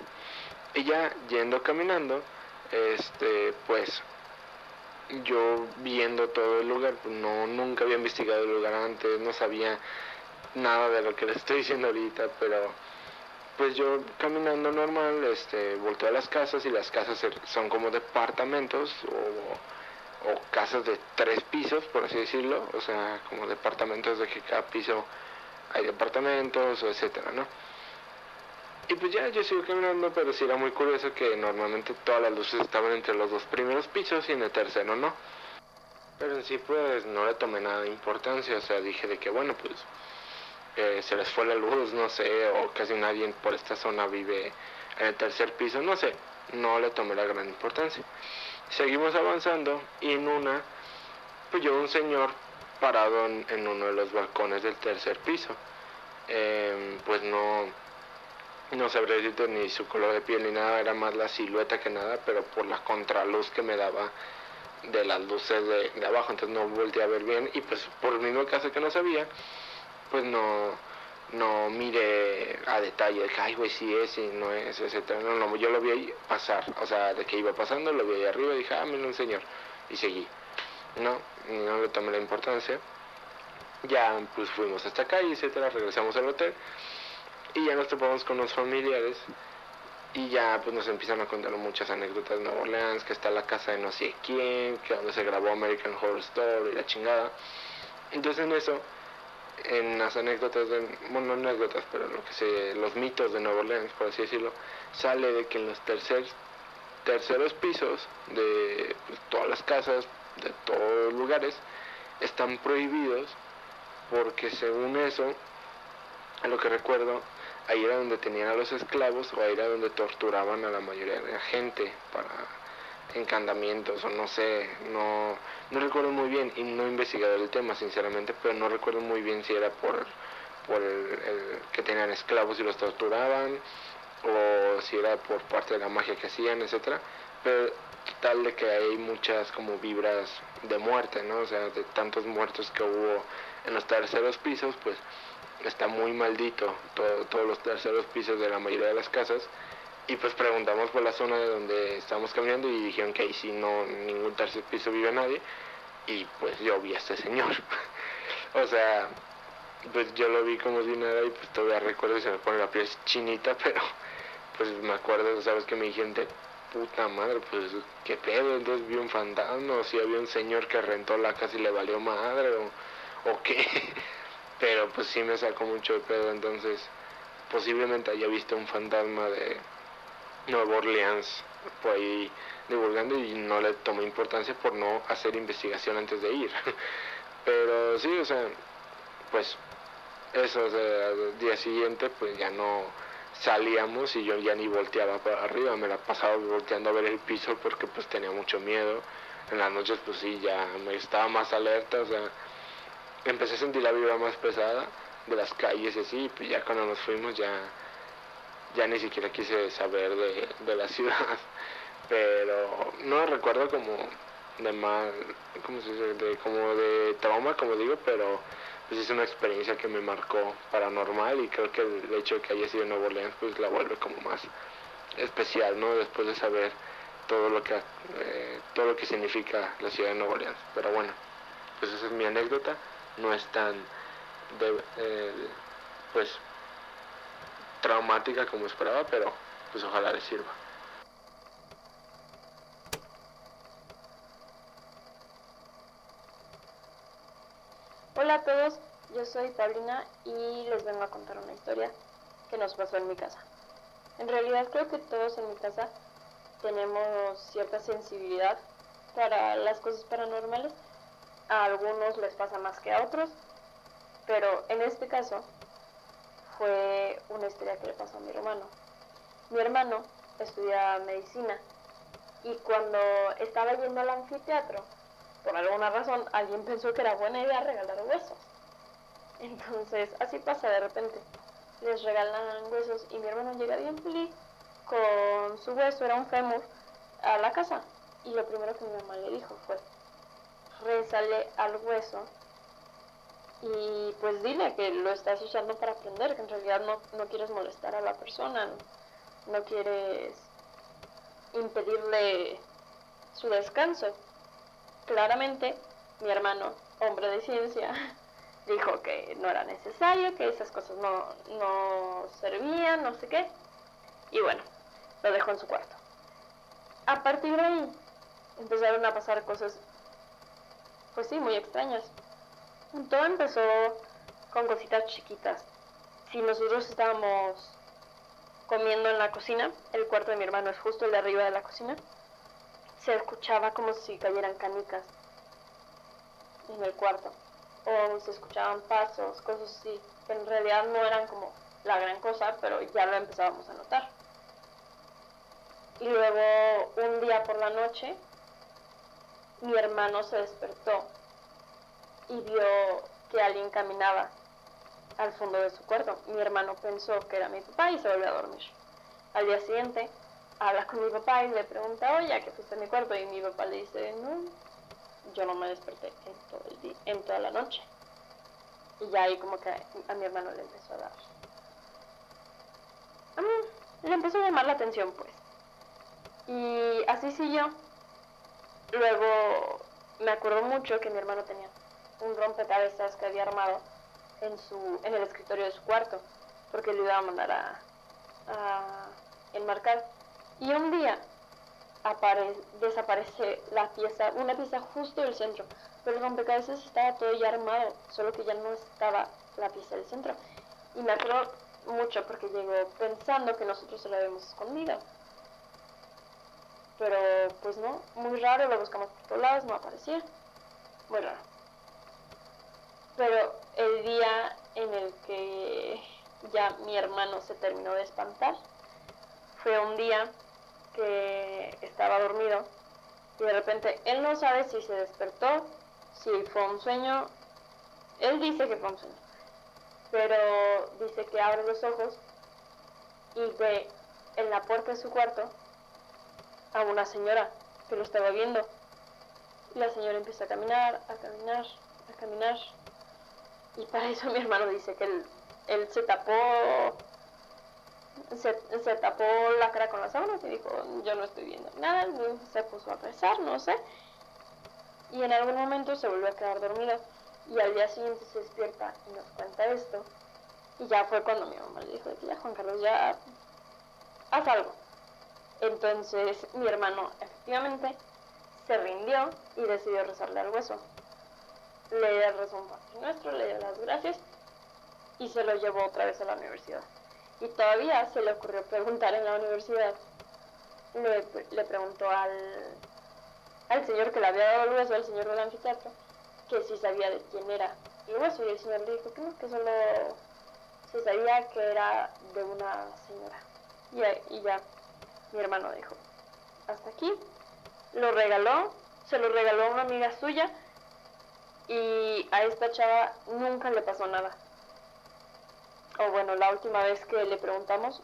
Y ya yendo caminando, este, pues yo viendo todo el lugar, pues, no, nunca había investigado el lugar antes, no sabía nada de lo que les estoy diciendo ahorita, pero pues yo caminando normal, este, volteo a las casas y las casas son como departamentos o, o casas de tres pisos, por así decirlo, o sea, como departamentos de que cada piso hay departamentos o etcétera, ¿no? Y pues ya yo sigo caminando, pero sí era muy curioso que normalmente todas las luces estaban entre los dos primeros pisos y en el tercero no. Pero en sí pues no le tomé nada de importancia, o sea, dije de que bueno pues eh, se les fue la luz, no sé, o casi nadie por esta zona vive en el tercer piso, no sé, no le tomé la gran importancia. Seguimos avanzando y en una, pues yo un señor parado en, uno de los balcones del tercer piso. Em, pues no, no sabría decirte ni su color de piel ni nada, era más la silueta que nada, pero por la contraluz que me daba de las luces de, de abajo, entonces no volteé a ver bien y pues por el mismo caso que no sabía, pues no, no mire a detalle, de que, ay, güey, sí es y no es, etcétera. No, no, yo lo vi ahí pasar, o sea, de que iba pasando, lo vi ahí arriba y dije, ah, mira un señor, y seguí. No, no le tomé la importancia. Ya, pues fuimos hasta acá y etcétera, regresamos al hotel y ya nos topamos con los familiares y ya pues nos empiezan a contar muchas anécdotas de Nueva Orleans, que está la casa de no sé quién, que donde se grabó American Horror Story la chingada. Entonces en eso en las anécdotas, de, bueno, no anécdotas, pero lo que se, los mitos de Nueva Orleans, por así decirlo, sale de que en los tercer, terceros pisos de pues, todas las casas, de todos los lugares, están prohibidos porque según eso, a lo que recuerdo, ahí era donde tenían a los esclavos o ahí era donde torturaban a la mayoría de la gente para encantamientos o no sé, no, no recuerdo muy bien y no he investigado el tema sinceramente, pero no recuerdo muy bien si era por, por el, el que tenían esclavos y los torturaban o si era por parte de la magia que hacían, etcétera, pero tal de que hay muchas como vibras de muerte, ¿no? O sea, de tantos muertos que hubo en los terceros pisos, pues está muy maldito todo- todos los terceros pisos de la mayoría de las casas y pues preguntamos por la zona de donde estábamos caminando y dijeron que ahí sí no, ningún tercer piso vive nadie. y pues yo vi a este señor. o sea, pues yo lo vi como si nada y pues todavía recuerdo que se me pone la piel chinita, pero pues me acuerdo, sabes que me dijeron de puta madre, pues qué pedo, entonces vi un fantasma, o si había un señor que rentó la casa y le valió madre, o, o qué, pero pues sí me sacó mucho de pedo, entonces posiblemente haya visto un fantasma de Nueva Orleans por ahí divulgando y no le tomé importancia por no hacer investigación antes de ir, pero sí, o sea, pues eso, o día siguiente pues ya no salíamos y yo ya ni volteaba para arriba, me la pasaba volteando a ver el piso porque pues tenía mucho miedo. En las noches pues sí, ya me estaba más alerta, o sea, empecé a sentir la vibra más pesada de las calles y así, pues ya cuando nos fuimos ya, ya ni siquiera quise saber de, de la ciudad. Pero no recuerdo como de mal, ¿cómo se dice? De, como de trauma, como digo, pero pues es una experiencia que me marcó paranormal y creo que el hecho de que haya sido en Nuevo Orleans pues la vuelve como más especial, ¿no? Después de saber todo lo que eh, todo lo que significa la ciudad de Nueva Orleans. Pero bueno, pues esa es mi anécdota, no es tan de, eh, pues traumática como esperaba, pero pues ojalá les sirva. Hola a todos, yo soy Paulina y les vengo a contar una historia que nos pasó en mi casa. En realidad creo que todos en mi casa tenemos cierta sensibilidad para las cosas paranormales. A algunos les pasa más que a otros, pero en este caso fue una historia que le pasó a mi hermano. Mi hermano estudia medicina y cuando estaba yendo al anfiteatro, por alguna razón alguien pensó que era buena idea regalar huesos. Entonces, así pasa de repente. Les regalan huesos y mi hermano llega bien feliz con su hueso, era un fémur, a la casa. Y lo primero que mi mamá le dijo fue, rezale al hueso y pues dile que lo estás usando para aprender, que en realidad no, no quieres molestar a la persona, no, no quieres impedirle su descanso. Claramente, mi hermano, hombre de ciencia, dijo que no era necesario, que esas cosas no, no servían, no sé qué. Y bueno, lo dejó en su cuarto. A partir de ahí, empezaron a pasar cosas, pues sí, muy extrañas. Todo empezó con cositas chiquitas. Si nosotros estábamos comiendo en la cocina, el cuarto de mi hermano es justo el de arriba de la cocina, se escuchaba como si cayeran canicas en el cuarto. O se escuchaban pasos, cosas así, que en realidad no eran como la gran cosa, pero ya lo empezábamos a notar. Y luego un día por la noche, mi hermano se despertó y vio que alguien caminaba al fondo de su cuarto. Mi hermano pensó que era mi papá y se volvió a dormir. Al día siguiente, habla con mi papá y le pregunta, oye, ¿a qué fuiste a mi cuarto? Y mi papá le dice, no, yo no me desperté en, todo el día, en toda la noche. Y ya ahí como que a mi hermano le empezó a dar. A mí le empezó a llamar la atención, pues. Y así siguió. Luego me acuerdo mucho que mi hermano tenía un rompecabezas que había armado en, su, en el escritorio de su cuarto, porque le iba a mandar a, a enmarcar. Y un día apare, desaparece la pieza, una pieza justo del centro, pero el rompecabezas estaba todo ya armado, solo que ya no estaba la pieza del centro. Y me acuerdo mucho porque llegó pensando que nosotros se la habíamos escondido. Pero pues no, muy raro, lo buscamos por todos lados, no aparecía. Muy raro. Pero el día en el que ya mi hermano se terminó de espantar, fue un día que estaba dormido y de repente él no sabe si se despertó, si fue un sueño, él dice que fue un sueño, pero dice que abre los ojos y ve en la puerta de su cuarto a una señora que lo estaba viendo. La señora empieza a caminar, a caminar, a caminar. Y para eso mi hermano dice que él, él se tapó se, se, tapó la cara con las sábanas y dijo, yo no estoy viendo nada, se puso a rezar, no sé. y en algún momento se volvió a quedar dormido y al día siguiente se despierta y nos cuenta esto y ya fue cuando mi mamá le dijo, ya Juan Carlos, ya haz algo. Entonces mi hermano efectivamente se rindió y decidió rezarle al hueso. Le rezó un Padre Nuestro, le dio las gracias y se lo llevó otra vez a la universidad. Y todavía se le ocurrió preguntar en la universidad. Le, le preguntó al, al señor que le había dado el hueso, al señor del anfiteatro, que si sabía de quién era el hueso. Y el señor le dijo que no, que solo se sabía que era de una señora. Y, y ya mi hermano dijo, hasta aquí. Lo regaló, se lo regaló a una amiga suya y a esta chava nunca le pasó nada. O bueno, la última vez que le preguntamos,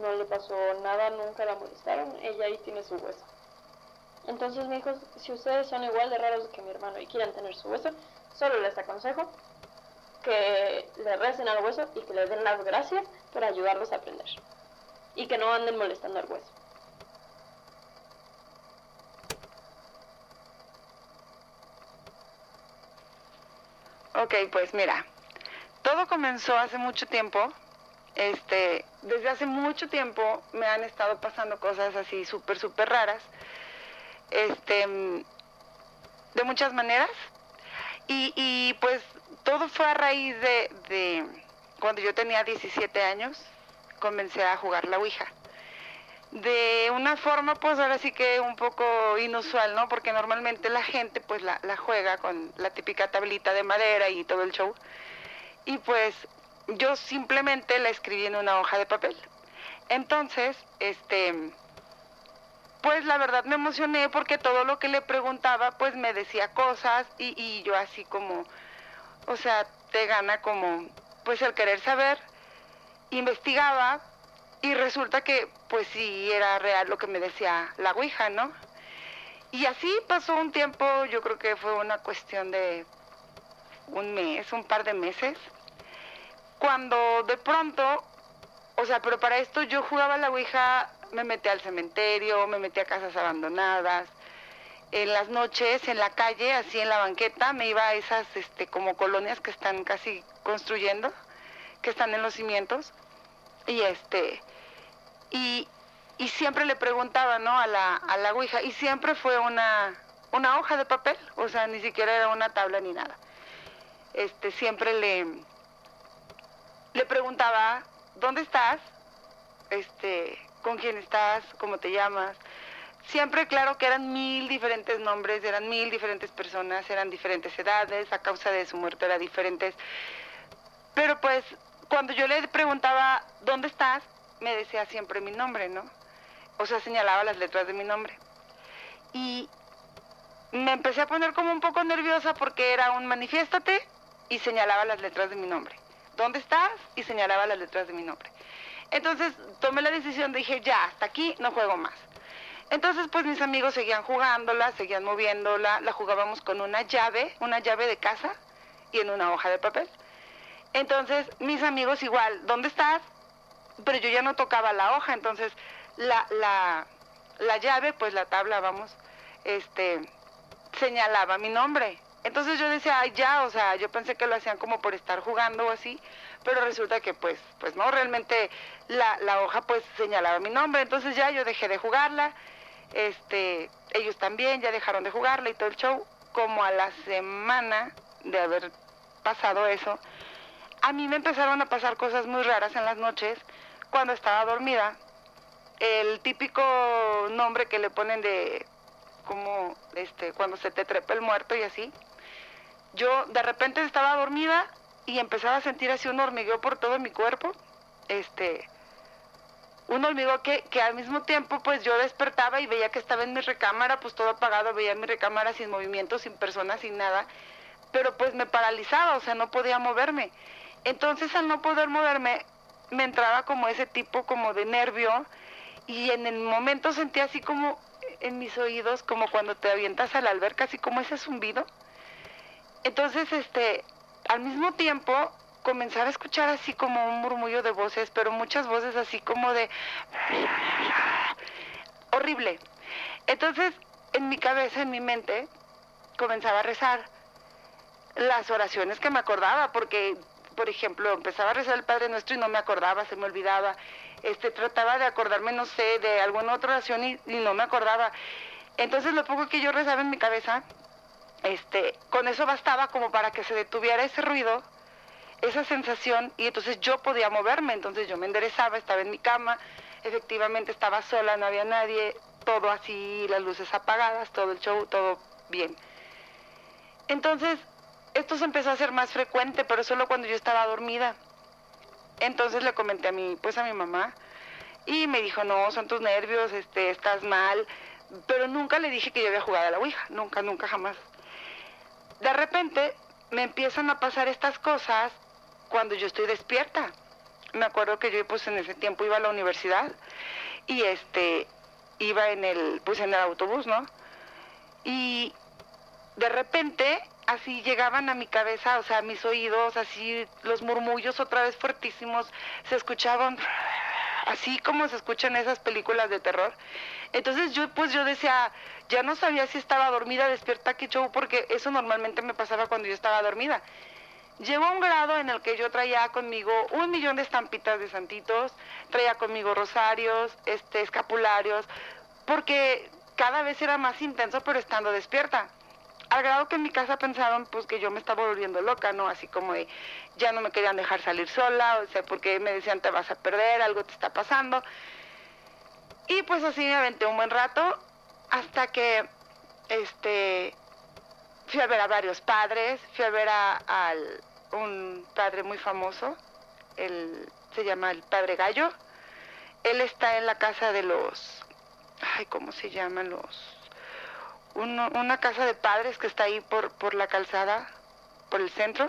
no le pasó nada, nunca la molestaron, ella ahí tiene su hueso. Entonces, mi hijo, si ustedes son igual de raros que mi hermano y quieren tener su hueso, solo les aconsejo que le recen al hueso y que le den las gracias para ayudarlos a aprender. Y que no anden molestando al hueso. Ok, pues mira, todo comenzó hace mucho tiempo. Este, desde hace mucho tiempo me han estado pasando cosas así súper, súper raras. Este, de muchas maneras. Y, pues todo fue a raíz de, de cuando yo tenía 17 años, comencé a jugar la Ouija de una forma pues ahora sí que un poco inusual, ¿no? Porque normalmente la gente pues la, juega con la típica tablita de madera y todo el show. Y pues yo simplemente la escribí en una hoja de papel. Entonces, este, pues la verdad me emocioné porque todo lo que le preguntaba pues me decía cosas y, y yo así como, o sea, te gana como pues el querer saber, investigaba y resulta que, pues sí, era real lo que me decía la Ouija, ¿no? Y así pasó un tiempo, yo creo que fue una cuestión de un mes, un par de meses, cuando de pronto, o sea, pero para esto yo jugaba la Ouija, me metí al cementerio, me metí a casas abandonadas, en las noches, en la calle, así en la banqueta, me iba a esas este, como colonias que están casi construyendo, que están en los cimientos, y este, y, siempre le preguntaba, ¿no? A la, a la Ouija, y siempre fue una, una hoja de papel, o sea, ni siquiera era una tabla ni nada. Este, siempre le, le preguntaba, ¿dónde estás? Este, ¿con quién estás? ¿Cómo te llamas? Siempre, claro que eran mil diferentes nombres, eran mil diferentes personas, eran diferentes edades, a causa de su muerte eran diferentes. Pero pues cuando yo le preguntaba, ¿dónde estás? Me decía siempre mi nombre, ¿no? O sea, señalaba las letras de mi nombre. Y me empecé a poner como un poco nerviosa porque era un manifiéstate y señalaba las letras de mi nombre. ¿Dónde estás? Y señalaba las letras de mi nombre. Entonces tomé la decisión, dije, ya, hasta aquí no juego más. Entonces, pues mis amigos seguían jugándola, seguían moviéndola, la jugábamos con una llave, una llave de casa y en una hoja de papel. Entonces, mis amigos igual, ¿dónde estás? Pero yo ya no tocaba la hoja, entonces la, la, la llave, pues la tabla, vamos, este, señalaba mi nombre. Entonces yo decía, ay, ya, o sea, yo pensé que lo hacían como por estar jugando o así, pero resulta que pues, pues no, realmente la, la hoja pues señalaba mi nombre, entonces ya yo dejé de jugarla, este, ellos también ya dejaron de jugarla y todo el show, como a la semana de haber pasado eso, a mí me empezaron a pasar cosas muy raras en las noches cuando estaba dormida. El típico nombre que le ponen de como este cuando se te trepa el muerto y así. Yo de repente estaba dormida y empezaba a sentir así un hormigueo por todo mi cuerpo. Este un hormigueo que, que al mismo tiempo pues yo despertaba y veía que estaba en mi recámara, pues todo apagado, veía mi recámara sin movimiento, sin personas, sin nada, pero pues me paralizaba, o sea, no podía moverme. Entonces al no poder moverme, me entraba como ese tipo como de nervio y en el momento sentía así como en mis oídos, como cuando te avientas a la alberca, así como ese zumbido. Entonces, este, al mismo tiempo comenzaba a escuchar así como un murmullo de voces, pero muchas voces así como de horrible. Entonces, en mi cabeza, en mi mente, comenzaba a rezar las oraciones que me acordaba, porque, por ejemplo, empezaba a rezar el Padre Nuestro y no me acordaba, se me olvidaba. Este, trataba de acordarme, no sé, de alguna otra oración y, no me acordaba. Entonces, lo poco que yo rezaba en mi cabeza, este, con eso bastaba como para que se detuviera ese ruido, esa sensación, y entonces yo podía moverme. Entonces, yo me enderezaba, estaba en mi cama, efectivamente estaba sola, no había nadie, todo así, las luces apagadas, todo el show, todo bien. Entonces, esto se empezó a hacer más frecuente, pero solo cuando yo estaba dormida. Entonces le comenté a mi, pues a mi mamá, y me dijo, no, son tus nervios, este, estás mal, pero nunca le dije que yo había jugado a la Ouija, nunca, nunca, jamás. De repente me empiezan a pasar estas cosas cuando yo estoy despierta. Me acuerdo que yo pues en ese tiempo iba a la universidad y este iba en el pues en el autobús, ¿no? Y de repente así llegaban a mi cabeza, o sea, a mis oídos, así los murmullos otra vez fuertísimos, se escuchaban así como se escuchan esas películas de terror. Entonces yo pues yo decía, ya no sabía si estaba dormida, despierta, qué show, porque eso normalmente me pasaba cuando yo estaba dormida. Llegó un grado en el que yo traía conmigo un millón de estampitas de santitos, traía conmigo rosarios, este, escapularios, porque cada vez era más intenso, pero estando despierta. Al grado que en mi casa pensaban pues que yo me estaba volviendo loca, ¿no? Así como de, ya no me querían dejar salir sola, o sea, porque me decían te vas a perder, algo te está pasando. Y pues así me aventé un buen rato hasta que este fui a ver a varios padres, fui a ver a, al un padre muy famoso, él se llama el Padre Gallo. Él está en la casa de los, ay, ¿cómo se llaman los? Uno- una casa de padres que está ahí por, por la calzada, por el centro.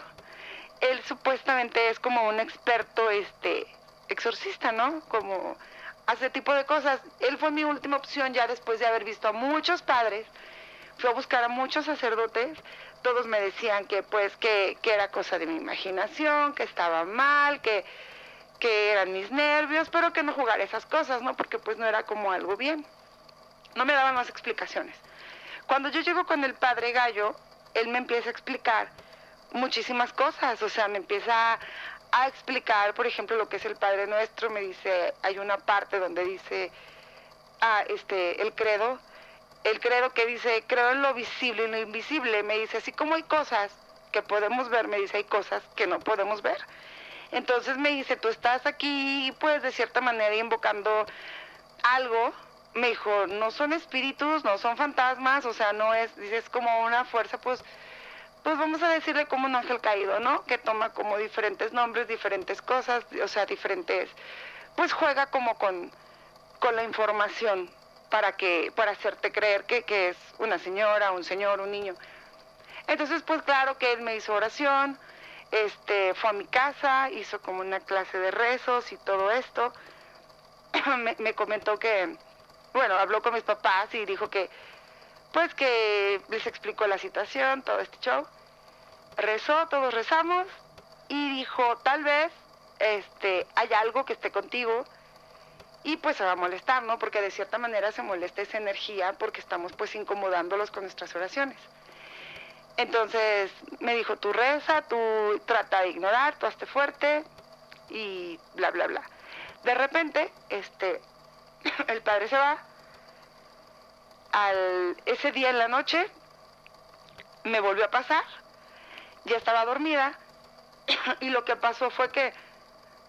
Él supuestamente es como un experto, este, exorcista, ¿no? Como hace tipo de cosas. Él fue mi última opción ya después de haber visto a muchos padres. Fui a buscar a muchos sacerdotes. Todos me decían que pues que, que era cosa de mi imaginación, que estaba mal, que, que eran mis nervios, pero que no jugara esas cosas, ¿no? Porque pues no era como algo bien. No me daban más explicaciones. Cuando yo llego con el padre Gallo, él me empieza a explicar muchísimas cosas, o sea, me empieza a explicar, por ejemplo, lo que es el Padre Nuestro, me dice, hay una parte donde dice, ah, este, el credo, el credo que dice, creo en lo visible y lo invisible, me dice, así como hay cosas que podemos ver, me dice, hay cosas que no podemos ver. Entonces me dice, tú estás aquí, pues de cierta manera invocando algo. Me dijo, no son espíritus, no son fantasmas, o sea, no es, dice, es como una fuerza, pues, pues vamos a decirle como un ángel caído, ¿no? Que toma como diferentes nombres, diferentes cosas, o sea, diferentes, pues juega como con, con la información para que, para hacerte creer que, que es una señora, un señor, un niño. Entonces, pues claro que él me hizo oración, este, fue a mi casa, hizo como una clase de rezos y todo esto. me, me comentó que, bueno, habló con mis papás y dijo que, pues que les explicó la situación, todo este show. Rezó, todos rezamos y dijo, tal vez este, hay algo que esté contigo y pues se va a molestar, ¿no? Porque de cierta manera se molesta esa energía porque estamos pues incomodándolos con nuestras oraciones. Entonces me dijo, tú reza, tú trata de ignorar, tú hazte fuerte y bla, bla, bla. De repente, este, el padre se va. Al, ese día en la noche me volvió a pasar, ya estaba dormida y lo que pasó fue que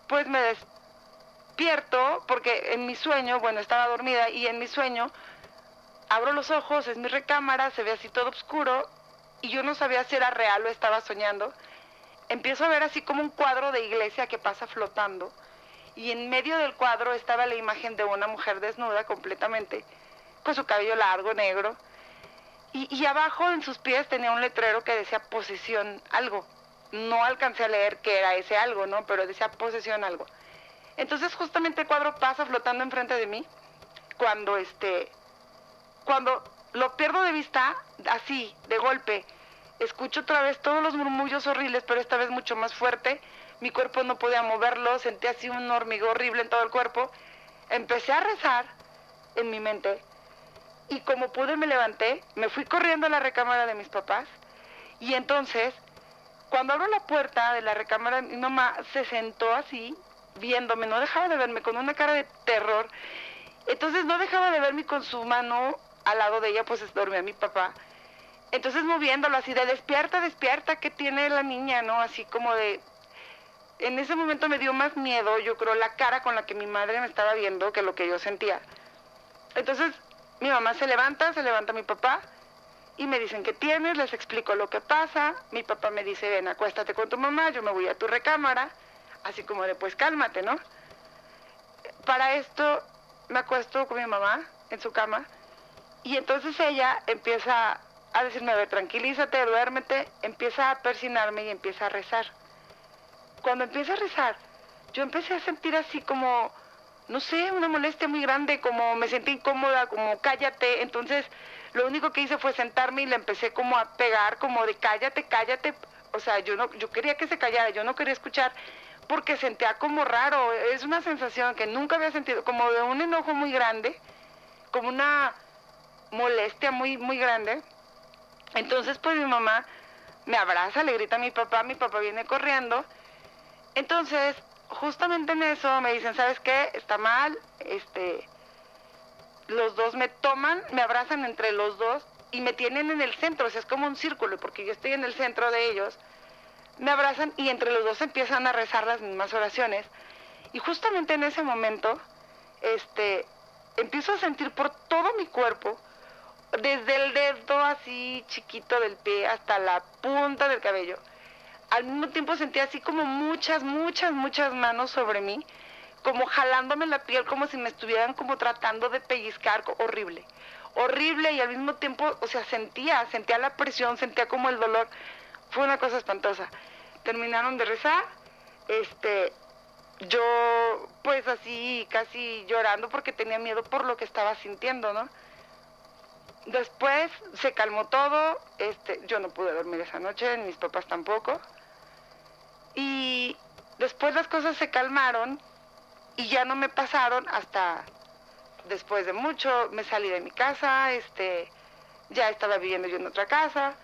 pues me despierto porque en mi sueño, bueno, estaba dormida y en mi sueño abro los ojos, es mi recámara, se ve así todo oscuro y yo no sabía si era real o estaba soñando. Empiezo a ver así como un cuadro de iglesia que pasa flotando y en medio del cuadro estaba la imagen de una mujer desnuda completamente, con su cabello largo, negro, y, y abajo en sus pies tenía un letrero que decía posesión algo. No alcancé a leer qué era ese algo, ¿no? Pero decía posesión algo. Entonces justamente el cuadro pasa flotando enfrente de mí cuando este cuando lo pierdo de vista así de golpe escucho otra vez todos los murmullos horribles pero esta vez mucho más fuerte mi cuerpo no podía moverlo sentí así un hormigón horrible en todo el cuerpo empecé a rezar en mi mente y como pude me levanté, me fui corriendo a la recámara de mis papás y entonces cuando abro la puerta de la recámara mi mamá se sentó así viéndome, no dejaba de verme con una cara de terror. Entonces no dejaba de verme con su mano al lado de ella, pues dormía mi papá. Entonces moviéndolo así de despierta, despierta, ¿qué tiene la niña? ¿No? Así como de... En ese momento me dio más miedo, yo creo, la cara con la que mi madre me estaba viendo que lo que yo sentía. Entonces mi mamá se levanta, se levanta mi papá y me dicen, ¿qué tienes? Les explico lo que pasa. Mi papá me dice, ven, acuéstate con tu mamá, yo me voy a tu recámara. Así como de, pues cálmate, ¿no? Para esto me acuesto con mi mamá en su cama y entonces ella empieza a decirme, a ver, tranquilízate, duérmete, empieza a persinarme y empieza a rezar. Cuando empieza a rezar, yo empecé a sentir así como, no sé, una molestia muy grande, como me sentí incómoda, como cállate. Entonces, lo único que hice fue sentarme y le empecé como a pegar, como de cállate, cállate. O sea, yo no, yo quería que se callara, yo no quería escuchar porque sentía como raro. Es una sensación que nunca había sentido, como de un enojo muy grande, como una molestia muy, muy grande. Entonces, pues mi mamá me abraza, le grita a mi papá, mi papá viene corriendo. Entonces, justamente en eso me dicen, ¿sabes qué? Está mal, este, los dos me toman, me abrazan entre los dos y me tienen en el centro, o sea, es como un círculo, porque yo estoy en el centro de ellos, me abrazan y entre los dos empiezan a rezar las mismas oraciones. Y justamente en ese momento, este, empiezo a sentir por todo mi cuerpo, desde el dedo así chiquito del pie hasta la punta del cabello. Al mismo tiempo sentía así como muchas, muchas, muchas manos sobre mí como jalándome la piel, como si me estuvieran como tratando de pellizcar, horrible, horrible y al mismo tiempo, o sea, sentía, sentía la presión, sentía como el dolor, fue una cosa espantosa. Terminaron de rezar, este, yo pues así casi llorando porque tenía miedo por lo que estaba sintiendo, ¿no? Después se calmó todo, este, yo no pude dormir esa noche, mis papás tampoco. Y después las cosas se calmaron y ya no me pasaron hasta después de mucho, me salí de mi casa, este, ya estaba viviendo yo en otra casa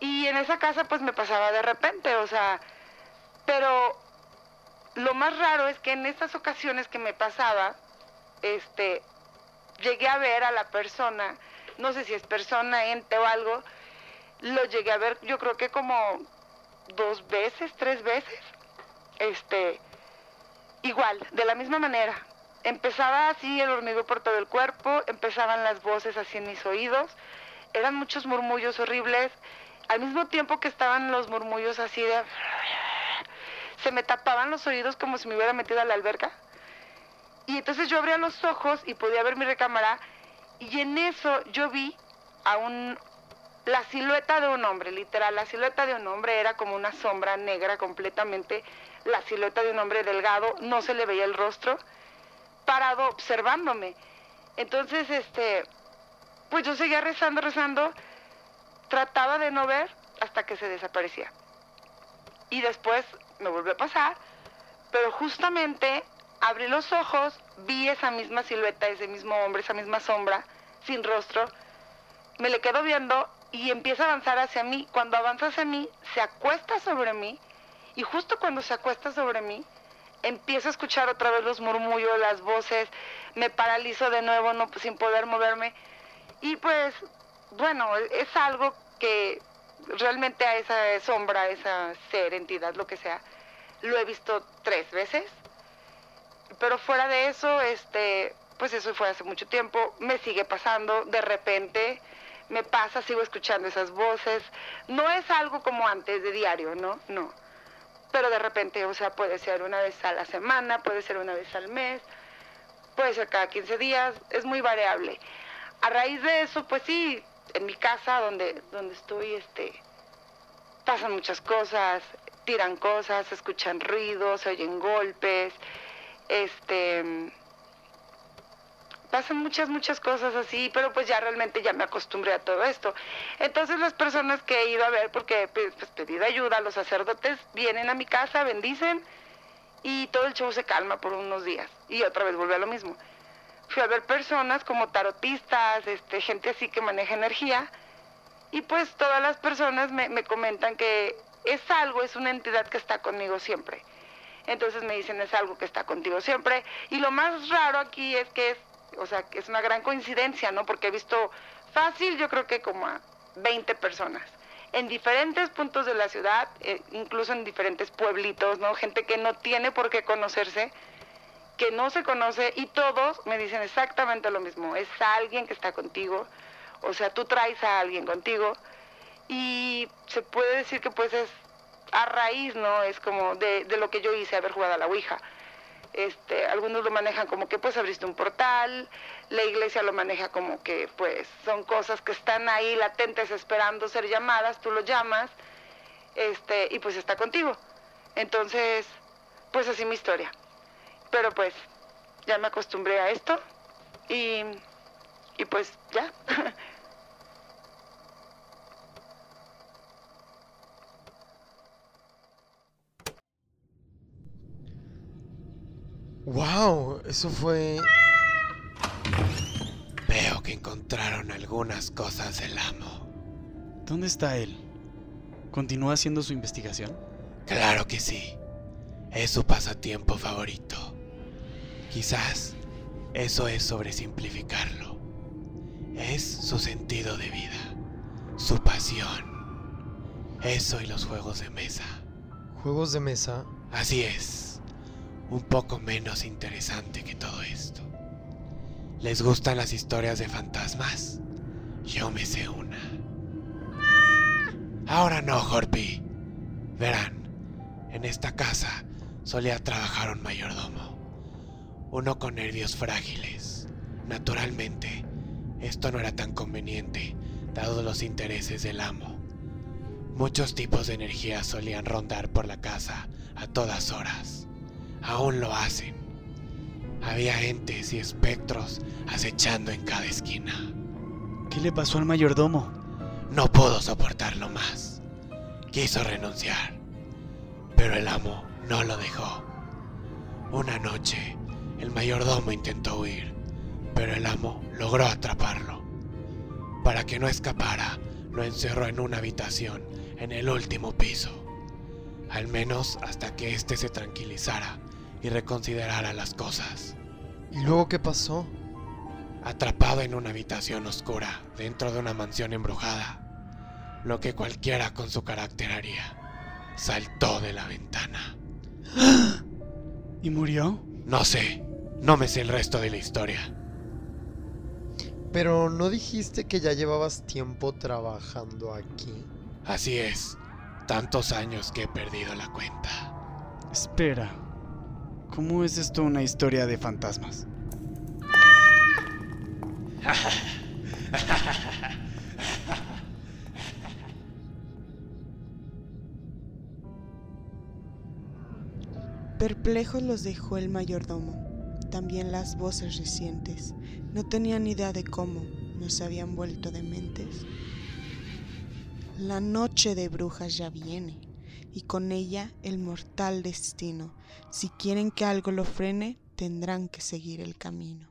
y en esa casa pues me pasaba de repente, o sea, pero lo más raro es que en estas ocasiones que me pasaba, este, llegué a ver a la persona, no sé si es persona, ente o algo, lo llegué a ver yo creo que como dos veces, tres veces, este, Igual, de la misma manera. Empezaba así el hormigueo por todo el cuerpo, empezaban las voces así en mis oídos, eran muchos murmullos horribles, al mismo tiempo que estaban los murmullos así de... Se me tapaban los oídos como si me hubiera metido a la alberca. Y entonces yo abría los ojos y podía ver mi recámara y en eso yo vi a un la silueta de un hombre, literal, la silueta de un hombre era como una sombra negra completamente la silueta de un hombre delgado, no se le veía el rostro, parado observándome. Entonces, este, pues yo seguía rezando, rezando, trataba de no ver hasta que se desaparecía. Y después me volvió a pasar, pero justamente abrí los ojos, vi esa misma silueta, ese mismo hombre, esa misma sombra, sin rostro, me le quedo viendo y empieza a avanzar hacia mí. Cuando avanza hacia mí, se acuesta sobre mí y justo cuando se acuesta sobre mí, empiezo a escuchar otra vez los murmullos, las voces, me paralizo de nuevo no, sin poder moverme. Y pues, bueno, es algo que realmente a esa sombra, a esa ser, entidad, lo que sea, lo he visto tres veces. Pero fuera de eso, este, pues eso fue hace mucho tiempo, me sigue pasando, de repente me pasa, sigo escuchando esas voces. No es algo como antes de diario, ¿no? No pero de repente, o sea, puede ser una vez a la semana, puede ser una vez al mes, puede ser cada 15 días, es muy variable. A raíz de eso, pues sí, en mi casa donde, donde estoy, este, pasan muchas cosas, tiran cosas, escuchan ruidos, se oyen golpes, este pasan muchas, muchas cosas así, pero pues ya realmente ya me acostumbré a todo esto. Entonces las personas que he ido a ver, porque pues, pues pedido ayuda, los sacerdotes vienen a mi casa, bendicen y todo el show se calma por unos días y otra vez vuelve a lo mismo. fui a ver personas como tarotistas, este, gente así que maneja energía, y pues todas las personas me, me comentan que es algo, es una entidad que está conmigo siempre. Entonces me dicen, es algo que está contigo siempre. Y lo más raro aquí es que es, o sea, es una gran coincidencia, ¿no? Porque he visto fácil, yo creo que como a 20 personas en diferentes puntos de la ciudad, eh, incluso en diferentes pueblitos, ¿no? Gente que no tiene por qué conocerse, que no se conoce y todos me dicen exactamente lo mismo. Es alguien que está contigo, o sea, tú traes a alguien contigo y se puede decir que pues es a raíz, ¿no? Es como de, de lo que yo hice, haber jugado a la Ouija. Este, algunos lo manejan como que pues abriste un portal, la iglesia lo maneja como que pues son cosas que están ahí latentes esperando ser llamadas, tú lo llamas, este, y pues está contigo. Entonces, pues así mi historia. Pero pues ya me acostumbré a esto y, y pues ya. ¡Wow! Eso fue. Veo que encontraron algunas cosas del amo. ¿Dónde está él? ¿Continúa haciendo su investigación? Claro que sí. Es su pasatiempo favorito. Quizás eso es sobresimplificarlo. Es su sentido de vida, su pasión. Eso y los juegos de mesa. ¿Juegos de mesa? Así es. Un poco menos interesante que todo esto. ¿Les gustan las historias de fantasmas? Yo me sé una. Ahora no, Jorpi. Verán, en esta casa solía trabajar un mayordomo. Uno con nervios frágiles. Naturalmente, esto no era tan conveniente, dados los intereses del amo. Muchos tipos de energía solían rondar por la casa a todas horas. Aún lo hacen. Había entes y espectros acechando en cada esquina. ¿Qué le pasó al mayordomo? No pudo soportarlo más. Quiso renunciar, pero el amo no lo dejó. Una noche, el mayordomo intentó huir, pero el amo logró atraparlo. Para que no escapara, lo encerró en una habitación en el último piso, al menos hasta que éste se tranquilizara y reconsiderara las cosas. ¿Y luego qué pasó? Atrapado en una habitación oscura dentro de una mansión embrujada, lo que cualquiera con su carácter haría, saltó de la ventana. ¿Y murió? No sé, no me sé el resto de la historia. Pero ¿no dijiste que ya llevabas tiempo trabajando aquí? Así es, tantos años que he perdido la cuenta. Espera, ¿cómo es esto una historia de fantasmas? Perplejos los dejó el mayordomo, también las voces recientes. No tenían idea de cómo nos habían vuelto dementes. La noche de brujas ya viene, y con ella el mortal destino. Si quieren que algo lo frene, tendrán que seguir el camino.